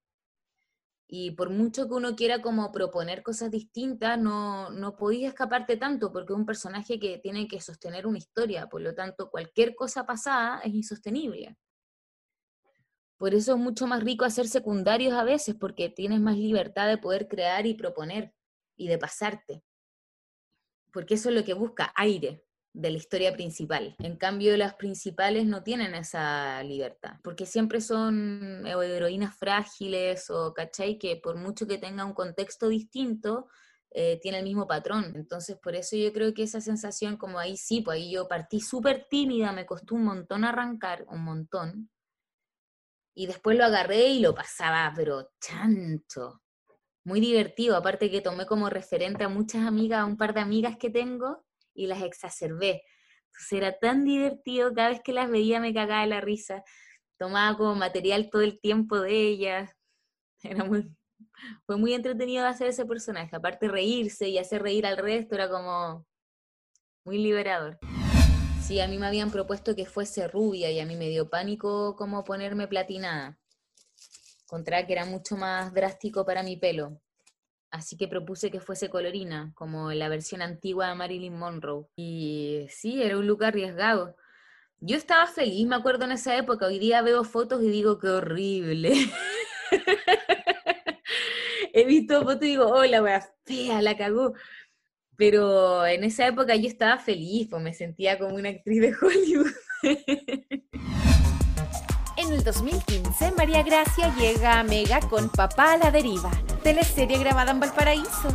Y por mucho que uno quiera como proponer cosas distintas, no, no podéis escaparte tanto porque es un personaje que tiene que sostener una historia, por lo tanto cualquier cosa pasada es insostenible. Por eso es mucho más rico hacer secundarios a veces, porque tienes más libertad de poder crear y proponer y de pasarte. Porque eso es lo que busca, aire de la historia principal. En cambio, las principales no tienen esa libertad, porque siempre son heroínas frágiles o, ¿cachai? Que por mucho que tenga un contexto distinto, eh, tiene el mismo patrón. Entonces, por eso yo creo que esa sensación, como ahí sí, pues ahí yo partí súper tímida, me costó un montón arrancar, un montón. Y después lo agarré y lo pasaba, pero chancho. Muy divertido, aparte que tomé como referente a muchas amigas, a un par de amigas que tengo, y las exacerbé. Entonces era tan divertido, cada vez que las veía me cagaba la risa. Tomaba como material todo el tiempo de ellas. *laughs* Era muy, fue muy entretenido hacer ese personaje. Aparte reírse y hacer reír al resto era como muy liberador. Sí, a mí me habían propuesto que fuese rubia y a mí me dio pánico como ponerme platinada. Contra que era mucho más drástico para mi pelo. Así que propuse que fuese colorina, como la versión antigua de Marilyn Monroe. Y sí, era un look arriesgado. Yo estaba feliz, me acuerdo en esa época. Hoy día veo fotos y digo, qué horrible. *laughs* He visto fotos y digo, oh, wea fea, la cagó. Pero en esa época yo estaba feliz, pues me sentía como una actriz de *laughs* Hollywood. En el 2015, María Gracia llega a Mega con Papá a la deriva, teleserie grabada en Valparaíso.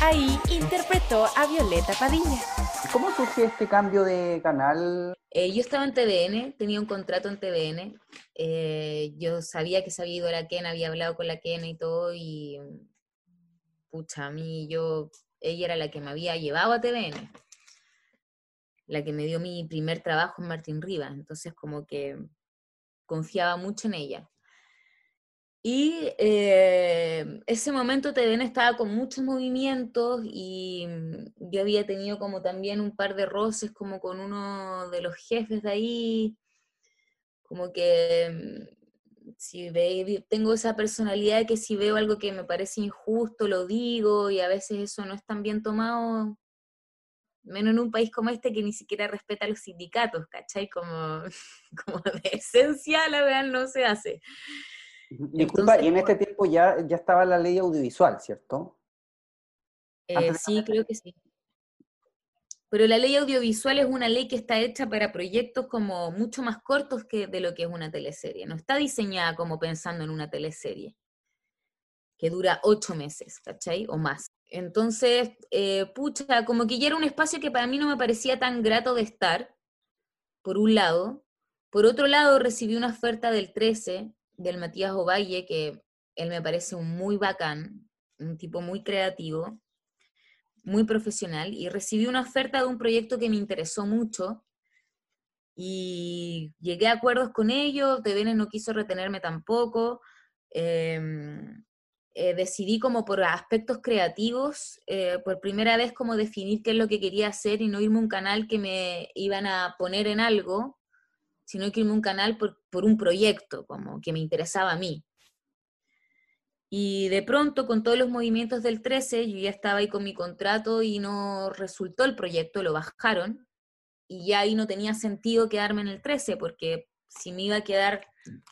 Ahí interpretó a Violeta Padilla. ¿Cómo surge este cambio de canal? Eh, yo estaba en TVN, tenía un contrato en TVN. Eh, yo sabía que se había ido a la Kena, había hablado con la Kena y todo, y pucha, a mí yo, ella era la que me había llevado a TVN, la que me dio mi primer trabajo en Martín Rivas, entonces como que confiaba mucho en ella. Y eh, ese momento TVN estaba con muchos movimientos y mm, yo había tenido como también un par de roces como con uno de los jefes de ahí, como que mm, si ve, tengo esa personalidad de que si veo algo que me parece injusto, lo digo y a veces eso no es tan bien tomado, menos en un país como este que ni siquiera respeta a los sindicatos, ¿cachai? Como, *laughs* como de esencia la verdad no se hace. Disculpa, y en este tiempo ya, ya estaba la ley audiovisual, ¿cierto? Eh, sí, creo que sí. Pero la ley audiovisual es una ley que está hecha para proyectos como mucho más cortos que de lo que es una teleserie. No está diseñada como pensando en una teleserie, que dura ocho meses, ¿cachai? O más. Entonces, eh, pucha, como que ya era un espacio que para mí no me parecía tan grato de estar, por un lado. Por otro lado, recibí una oferta del 13, del Matías Ovalle, que él me parece un muy bacán, un tipo muy creativo, muy profesional, y recibí una oferta de un proyecto que me interesó mucho, y llegué a acuerdos con ellos, TVN no quiso retenerme tampoco, em, eh, decidí como por aspectos creativos, eh, por primera vez como definir qué es lo que quería hacer y no irme a un canal que me iban a poner en algo, sino que irme a un canal por, por un proyecto, como que me interesaba a mí. Y de pronto, con todos los movimientos del 13, yo ya estaba ahí con mi contrato y no resultó el proyecto, lo bajaron, y ya ahí no tenía sentido quedarme en el 13, porque si me iba a quedar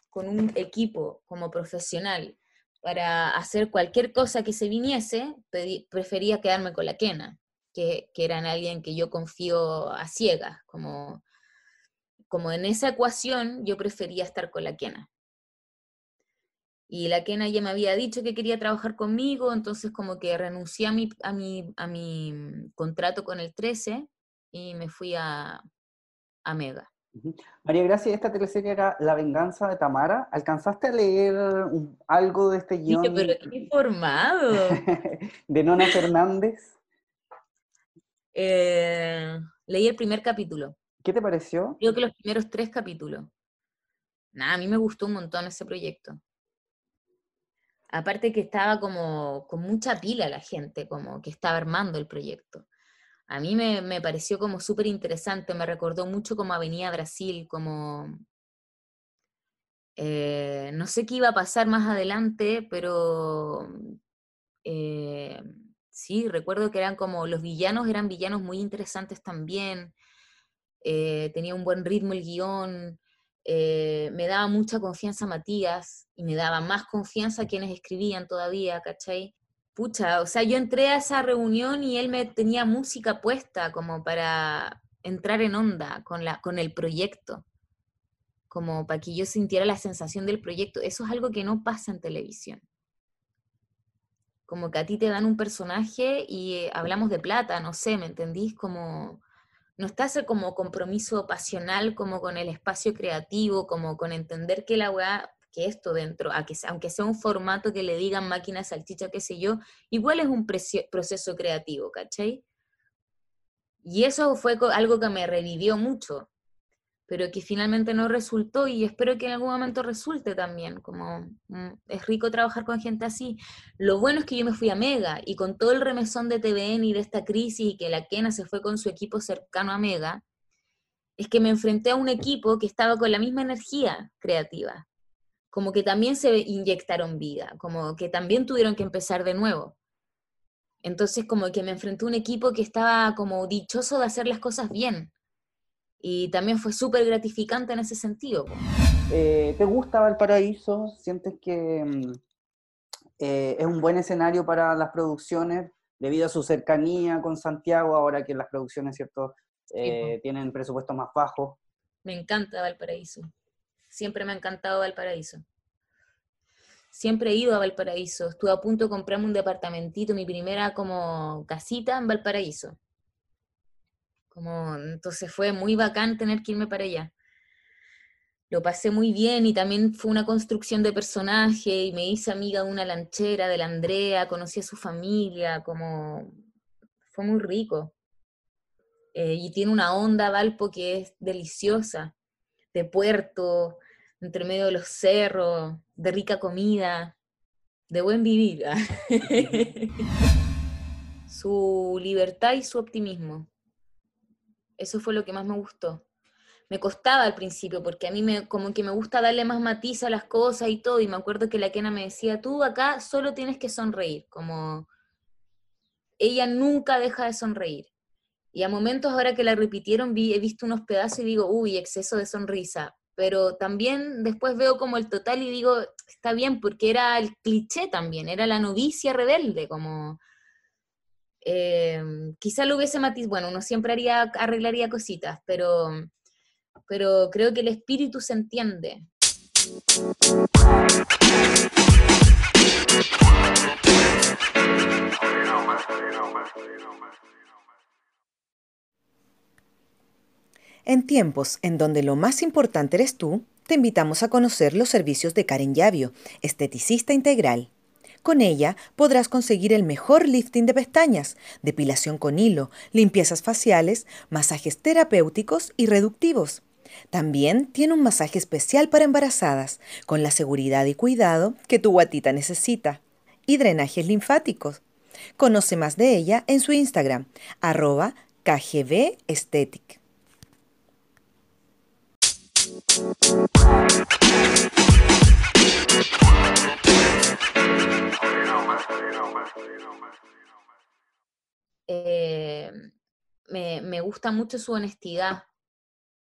con un equipo como profesional para hacer cualquier cosa que se viniese, prefería quedarme con la Kena, que, que era en alguien que yo confío a ciegas, como como en esa ecuación yo prefería estar con la Kena. Y la Kena ya me había dicho que quería trabajar conmigo, entonces como que renuncié a mi, a mi, a mi contrato con el 13 y me fui a, a Mega. María Gracia, esta teleserie era La venganza de Tamara. ¿Alcanzaste a leer algo de este guion? pero qué informado. *laughs* de Nona Fernández. Eh, leí el primer capítulo. ¿Qué te pareció? Creo que los primeros tres capítulos. Nada, a mí me gustó un montón ese proyecto. Aparte que estaba como con mucha pila la gente, como que estaba armando el proyecto. A mí me, pareció como súper interesante, me recordó mucho como Avenida Brasil, como... eh, no sé qué iba a pasar más adelante, pero eh, sí, recuerdo que eran como los villanos, eran villanos muy interesantes también. eh, tenía un buen ritmo el guion, eh, me daba mucha confianza Matías y me daba más confianza quienes escribían todavía, ¿cachai? Pucha, o sea, yo entré a esa reunión y él me tenía música puesta como para entrar en onda con, la, con el proyecto, como para que yo sintiera la sensación del proyecto. Eso es algo que no pasa en televisión. Como que a ti te dan un personaje y eh, hablamos de plata, no sé, ¿me entendís? Como no está ese como compromiso pasional como con el espacio creativo, como con entender que la weá, que esto dentro, aunque sea un formato que le digan máquina salchicha, qué sé yo, igual es un proceso creativo, ¿cachai? Y eso fue algo que me revivió mucho, pero que finalmente no resultó y espero que en algún momento resulte también, como mm, es rico trabajar con gente así. Lo bueno es que yo me fui a Mega y con todo el remesón de TVN y de esta crisis y que la Kena se fue con su equipo cercano a Mega, es que me enfrenté a un equipo que estaba con la misma energía creativa, como que también se inyectaron vida, como que también tuvieron que empezar de nuevo. Entonces como que me enfrenté a un equipo que estaba como dichoso de hacer las cosas bien. Y también fue súper gratificante en ese sentido. Eh, ¿Te gusta Valparaíso? ¿Sientes que mm, eh, es un buen escenario para las producciones debido a su cercanía con Santiago, ahora que las producciones, ¿cierto? eh, tienen presupuestos más bajos. Me encanta Valparaíso. Siempre me ha encantado Valparaíso. Siempre he ido a Valparaíso. Estuve a punto de comprarme un departamentito, mi primera como casita en Valparaíso. Como, entonces fue muy bacán tener que irme para allá. Lo pasé muy bien y también fue una construcción de personaje y me hice amiga de una lanchera, de la Andrea, conocí a su familia, como fue muy rico. Eh, y tiene una onda Valpo que es deliciosa, de puerto, entre medio de los cerros, de rica comida, de buen vivir. *laughs* su libertad y su optimismo. Eso fue lo que más me gustó. Me costaba al principio, porque a mí me, como que me gusta darle más matiz a las cosas y todo, y me acuerdo que la Kena me decía, tú acá solo tienes que sonreír, como ella nunca deja de sonreír. Y a momentos ahora que la repitieron vi, he visto unos pedazos y digo, uy, exceso de sonrisa. Pero también después veo como el total y digo, está bien, porque era el cliché también, era la novicia rebelde, como... eh, quizá lo hubiese matiz, bueno, uno siempre haría, arreglaría cositas, pero, pero creo que el espíritu se entiende. En tiempos en donde lo más importante eres tú, te invitamos a conocer los servicios de Karen Yavio, esteticista integral. Con ella podrás conseguir el mejor lifting de pestañas, depilación con hilo, limpiezas faciales, masajes terapéuticos y reductivos. También tiene un masaje especial para embarazadas, con la seguridad y cuidado que tu guatita necesita. Y drenajes linfáticos. Conoce más de ella en su Instagram, arroba kgbaesthetic. Eh, me, me gusta mucho su honestidad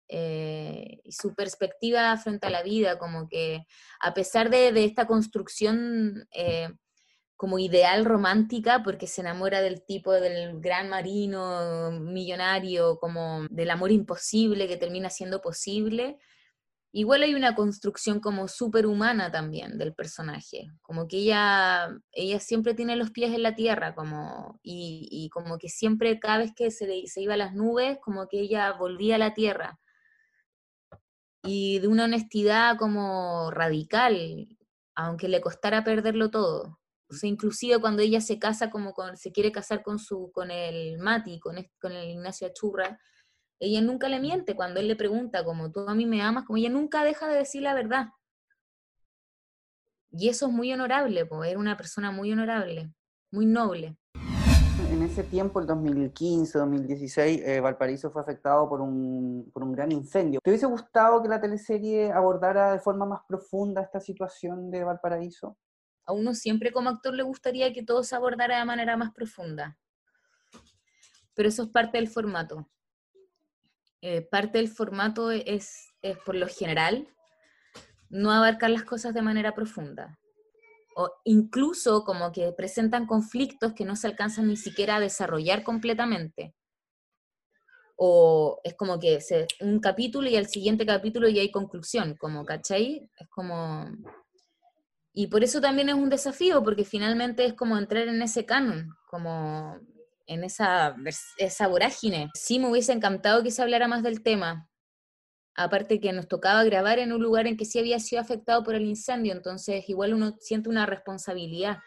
eh, y su perspectiva frente a la vida, como que a pesar de, de esta construcción eh, como ideal romántica, porque se enamora del tipo del gran marino millonario, como del amor imposible que termina siendo posible, igual hay una construcción como superhumana también del personaje, como que ella, ella siempre tiene los pies en la tierra, como, y, como que siempre, cada vez que se, le- se iba a las nubes, como que ella volvía a la tierra. Y de una honestidad como radical, aunque le costara perderlo todo. O sea, inclusive cuando ella se casa, como con, se quiere casar con su, con el Mati, con, con el Ignacio Achurra, ella nunca le miente cuando él le pregunta, como tú a mí me amas, como ella nunca deja de decir la verdad. Y eso es muy honorable, pues era una persona muy honorable, muy noble. En ese tiempo, el 2015, 2016, eh, Valparaíso fue afectado por un, por un gran incendio. ¿Te hubiese gustado que la teleserie abordara de forma más profunda esta situación de Valparaíso? A uno siempre como actor le gustaría que todo se abordara de manera más profunda. Pero eso es parte del formato. Eh, parte del formato es, es, por lo general, no abarcar las cosas de manera profunda. O incluso como que presentan conflictos que no se alcanzan ni siquiera a desarrollar completamente. O es como que un capítulo y al siguiente capítulo ya hay conclusión, como, ¿cachai? Es como... Y por eso también es un desafío, porque finalmente es como entrar en ese canon, como en esa, esa vorágine. Sí me hubiese encantado que se hablara más del tema, aparte que nos tocaba grabar en un lugar en que sí había sido afectado por el incendio, entonces igual uno siente una responsabilidad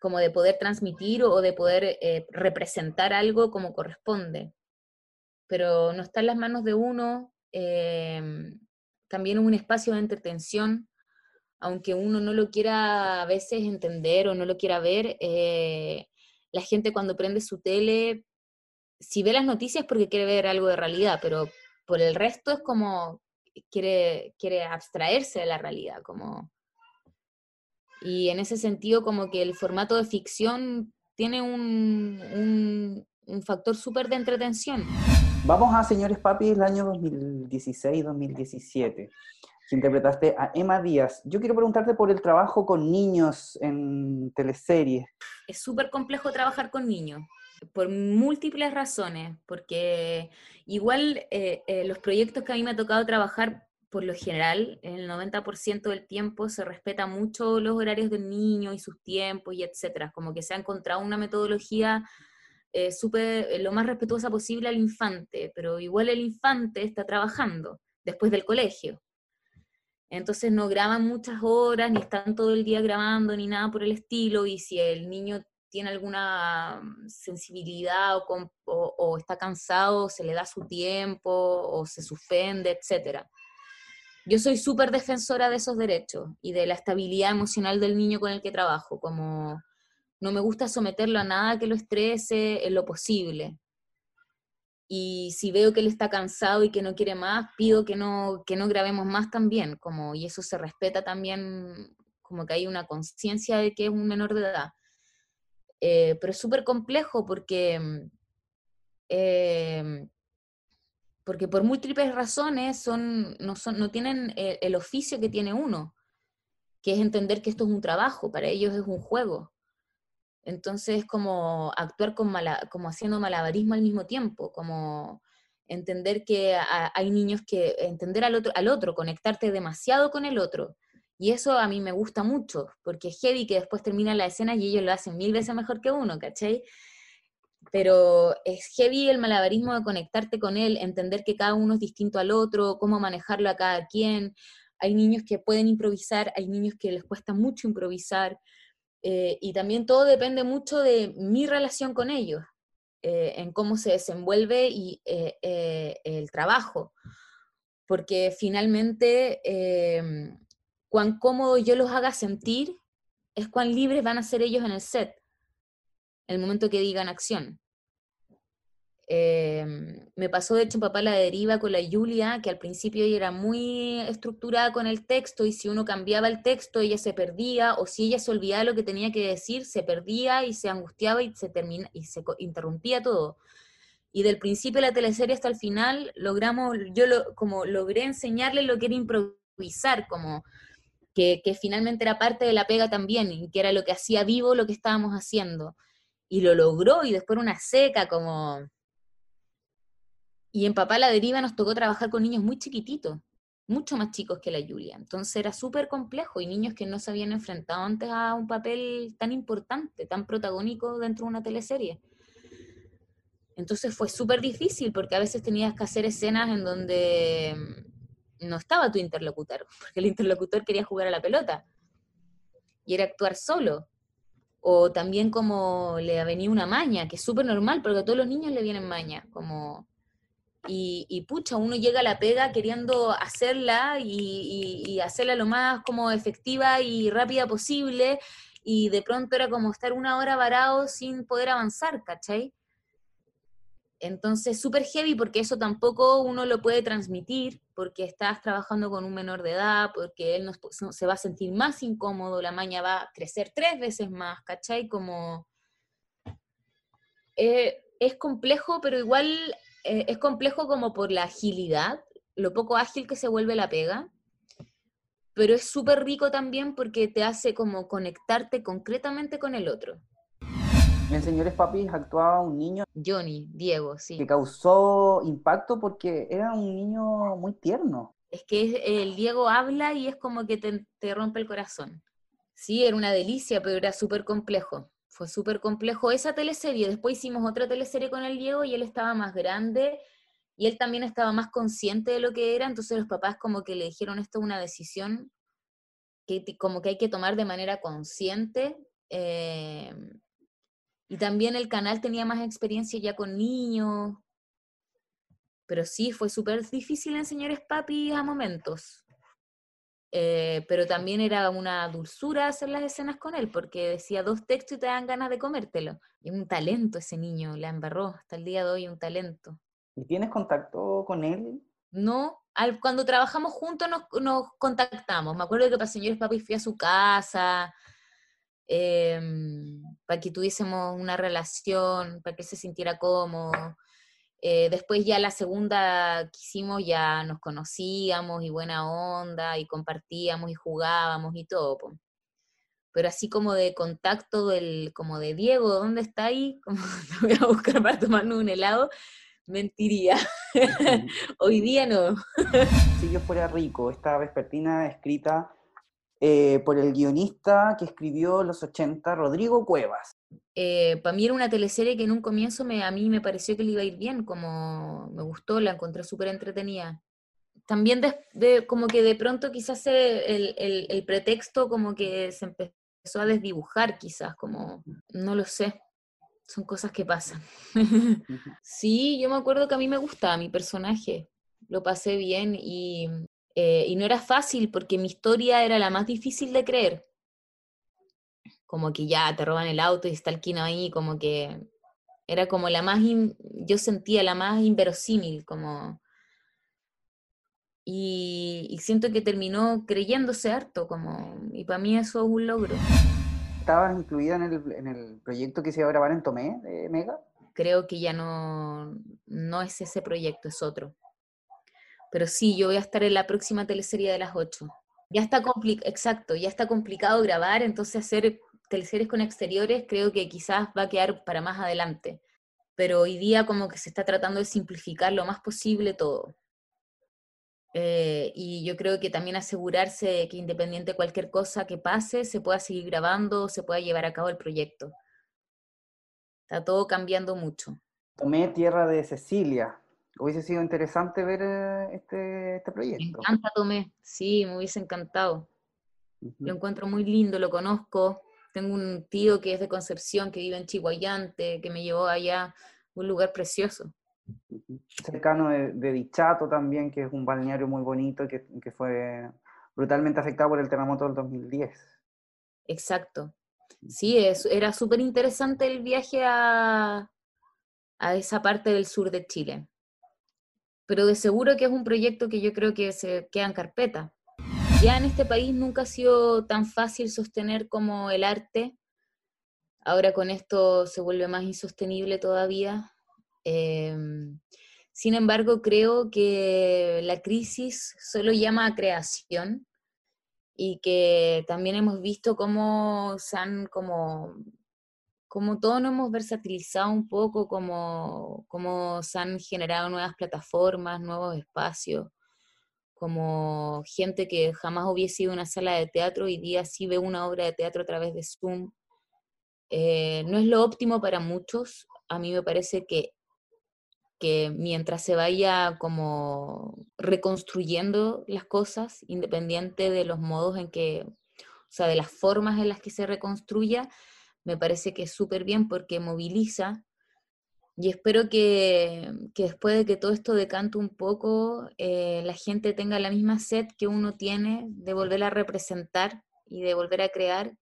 como de poder transmitir o de poder eh, representar algo como corresponde. Pero no está en las manos de uno, em, también un espacio de entretención, aunque uno no lo quiera a veces entender o no lo quiera ver, eh, la gente cuando prende su tele, si ve las noticias porque quiere ver algo de realidad, pero por el resto es como quiere, quiere abstraerse de la realidad, como... Y en ese sentido, como que el formato de ficción tiene un, un, factor súper de entretención. Vamos a Señores Papi el año 2016-2017 que interpretaste a Emma Díaz. Yo quiero preguntarte por el trabajo con niños en teleseries. Es súper complejo trabajar con niños por múltiples razones, porque igual eh, eh, los proyectos que a mí me ha tocado trabajar, por lo general, en el 90% del tiempo se respeta mucho los horarios del niño y sus tiempos y etcétera, como que se ha encontrado una metodología eh, super, lo más respetuosa posible al infante, pero igual el infante está trabajando después del colegio. Entonces no graban muchas horas, ni están todo el día grabando, ni nada por el estilo, y si el niño tiene alguna mm, sensibilidad o, está cansado, se le da su tiempo o se suspende, etc. Yo soy súper defensora de esos derechos y de la estabilidad emocional del niño con el que trabajo, como no me gusta someterlo a nada que lo estrese en lo posible. Y si veo que él está cansado y que no quiere más, pido que no, que no grabemos más también, como, y eso se respeta también, como que hay una conciencia de que es un menor de edad eh, pero es súper complejo porque, mm, em, porque por múltiples razones son, no, son, no tienen el, el oficio que tiene uno, que es entender que esto es un trabajo, para ellos es un juego. Entonces es como actuar con como haciendo malabarismo al mismo tiempo, como entender que hay niños que, entender al otro, al otro, conectarte demasiado con el otro, y eso a mí me gusta mucho, porque es heavy que después termina la escena y ellos lo hacen mil veces mejor que uno, ¿cachai? Pero es heavy el malabarismo de conectarte con él, entender que cada uno es distinto al otro, cómo manejarlo a cada quien. Hay niños que pueden improvisar, hay niños que les cuesta mucho improvisar, eh, y también todo depende mucho de mi relación con ellos, eh, en cómo se desenvuelve y eh, el trabajo, porque finalmente cuán cómodo yo los haga sentir, es cuán libres van a ser ellos en el set, el momento que digan acción. Em, me pasó de hecho en Papá la deriva con la Julia, que al principio ella era muy estructurada con el texto y si uno cambiaba el texto ella se perdía o si ella se olvidaba lo que tenía que decir, se perdía y se angustiaba y se, termina, y se interrumpía todo. Y del principio de la teleserie hasta el final logramos, yo lo, como logré enseñarle lo que era improvisar, como que, finalmente era parte de la pega también, y que era lo que hacía vivo lo que estábamos haciendo. Y lo logró, y después una seca como... Y en Papá la Deriva nos tocó trabajar con niños muy chiquititos, mucho más chicos que la Julia. Entonces era súper complejo y niños que no se habían enfrentado antes a un papel tan importante, tan protagónico dentro de una teleserie. Entonces fue súper difícil porque a veces tenías que hacer escenas en donde no estaba tu interlocutor, *laughs* porque el interlocutor quería jugar a la pelota. y era actuar solo. O también como le venía una maña, que es súper normal, porque a todos los niños le vienen maña, como... Y, pucha, uno llega a la pega queriendo hacerla y, hacerla lo más como efectiva y rápida posible, y de pronto era como estar una hora varado sin poder avanzar, ¿cachai? Entonces, súper heavy porque eso tampoco uno lo puede transmitir, porque estás trabajando con un menor de edad, porque él no, se va a sentir más incómodo, la maña va a crecer tres veces más, ¿cachai? Como... Eh, es complejo, pero igual eh, es complejo como por la agilidad, lo poco ágil que se vuelve la pega, pero es súper rico también porque te hace como conectarte concretamente con el otro. En Señores Papis actuaba un niño. Johnny, Diego, sí. Que causó impacto porque era un niño muy tierno. Es que el Diego habla y es como que te, rompe el corazón. Sí, era una delicia, pero era súper complejo. Fue súper complejo esa teleserie. Después hicimos otra teleserie con el Diego y él estaba más grande y él también estaba más consciente de lo que era. Entonces los papás como que le dijeron esto es una decisión que como que hay que tomar de manera consciente. Eh, y también el canal tenía más experiencia ya con niños. Pero sí, fue súper difícil enseñar papi a momentos. Eh, pero también era una dulzura hacer las escenas con él, porque decía dos textos y te dan ganas de comértelo. Y un talento ese niño, la embarró hasta el día de hoy, un talento. ¿Y tienes contacto con él? No, cuando trabajamos juntos nos, nos, contactamos. Me acuerdo que para Señores Papi fui a su casa, Em, para que tuviésemos una relación, para que se sintiera cómodo. Eh, después ya la segunda que hicimos ya nos conocíamos y buena onda y compartíamos y jugábamos y todo. Pero así como de contacto del, como de Diego, ¿dónde está ahí? *laughs* Como te voy a buscar para tomarnos un helado, mentiría. *laughs* Hoy día no. *laughs* si yo fuera rico, esta vespertina escrita eh, por el guionista que escribió Los 80, Rodrigo Cuevas. Eh, para mí era una teleserie que en un comienzo me, a mí me pareció que le iba a ir bien, como me gustó, la encontré súper entretenida. También de, como que de pronto quizás el, el, el, pretexto como que se empezó a desdibujar quizás, como no lo sé, son cosas que pasan. *laughs* sí, yo me acuerdo que a mí me gustaba mi personaje, lo pasé bien y eh, y no era fácil porque mi historia era la más difícil de creer. Como que ya te roban el auto y está el Kino ahí, como que era como la más, yo sentía la más inverosímil, como... Y, siento que terminó creyéndose harto, como, y para mí eso es un logro. ¿Estabas incluida en el, en el proyecto que se iba a grabar en Tomé, de Mega? Creo que ya no, no es ese proyecto, es otro. Pero sí, yo voy a estar en la próxima teleserie de las 8. Ya está complicado, exacto, ya está complicado grabar, entonces hacer teleseries con exteriores creo que quizás va a quedar para más adelante. Pero hoy día como que se está tratando de simplificar lo más posible todo. Eh, y yo creo que también asegurarse que independiente de cualquier cosa que pase, se pueda seguir grabando, se pueda llevar a cabo el proyecto. Está todo cambiando mucho. Tomé tierra de Cecilia, hubiese sido interesante ver eh, este, este proyecto. Me encanta Tomé, sí, me hubiese encantado. Lo encuentro muy lindo, lo conozco. Tengo un tío que es de Concepción, que vive en Chihuayante, que me llevó allá, un lugar precioso. Cercano de, Dichato también, que es un balneario muy bonito, que, que fue brutalmente afectado por el terremoto del 2010. Exacto. Sí, es, era súper interesante el viaje a, a esa parte del sur de Chile pero de seguro que es un proyecto que yo creo que se queda en carpeta. Ya en este país nunca ha sido tan fácil sostener como el arte. Ahora con esto se vuelve más insostenible todavía. Em, sin embargo, creo que la crisis solo llama a creación y que también hemos visto cómo se han como como todos nos hemos versatilizado un poco, como, como se han generado nuevas plataformas, nuevos espacios, como gente que jamás hubiese ido a una sala de teatro, y día sí ve una obra de teatro a través de Zoom. Eh, no es lo óptimo para muchos, a mí me parece que, que mientras se vaya como reconstruyendo las cosas, independiente de los modos en que sea, de las formas en las que se reconstruya, me parece que es súper bien porque moviliza y espero que, después de que todo esto decante un poco, eh, la gente tenga la misma sed que uno tiene de volver a representar y de volver a crear,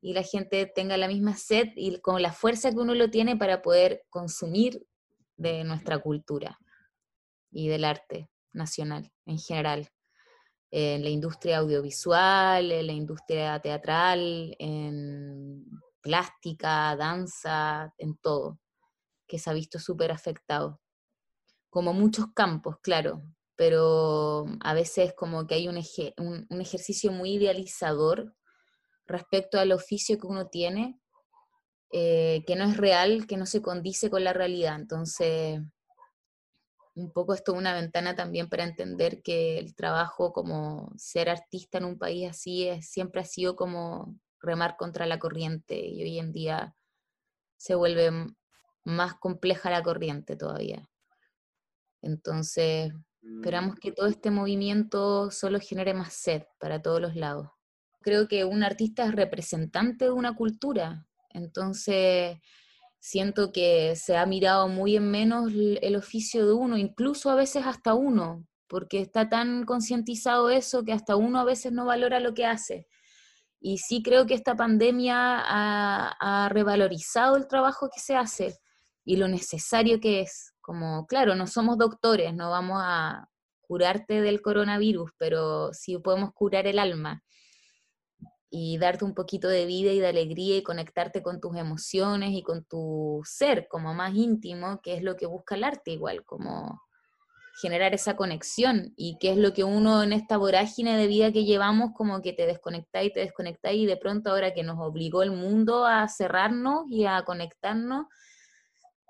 y la gente tenga la misma sed y con la fuerza que uno lo tiene para poder consumir de nuestra cultura y del arte nacional en general, en la industria audiovisual, en la industria teatral, en plástica, danza, en todo que se ha visto súper afectado. Como muchos campos, claro, pero a veces como que hay un, un, ejercicio muy idealizador respecto al oficio que uno tiene, eh, que no es real, que no se condice con la realidad. Entonces, un poco esto es una ventana también para entender que el trabajo como ser artista en un país así es, siempre ha sido como remar contra la corriente y hoy en día se vuelve más compleja la corriente todavía. Entonces, esperamos que todo este movimiento solo genere más sed para todos los lados. Creo que un artista es representante de una cultura, entonces siento que se ha mirado muy en menos el oficio de uno, incluso a veces hasta uno, porque está tan concientizado eso que hasta uno a veces no valora lo que hace. Y sí creo que esta pandemia ha, ha revalorizado el trabajo que se hace y lo necesario que es. Como, claro, no somos doctores, no vamos a curarte del coronavirus, pero sí podemos curar el alma y darte un poquito de vida y de alegría y conectarte con tus emociones y con tu ser como más íntimo, que es lo que busca el arte igual, como generar esa conexión y que es lo que uno en esta vorágine de vida que llevamos como que te desconecta y te desconecta y de pronto ahora que nos obligó el mundo a cerrarnos y a conectarnos,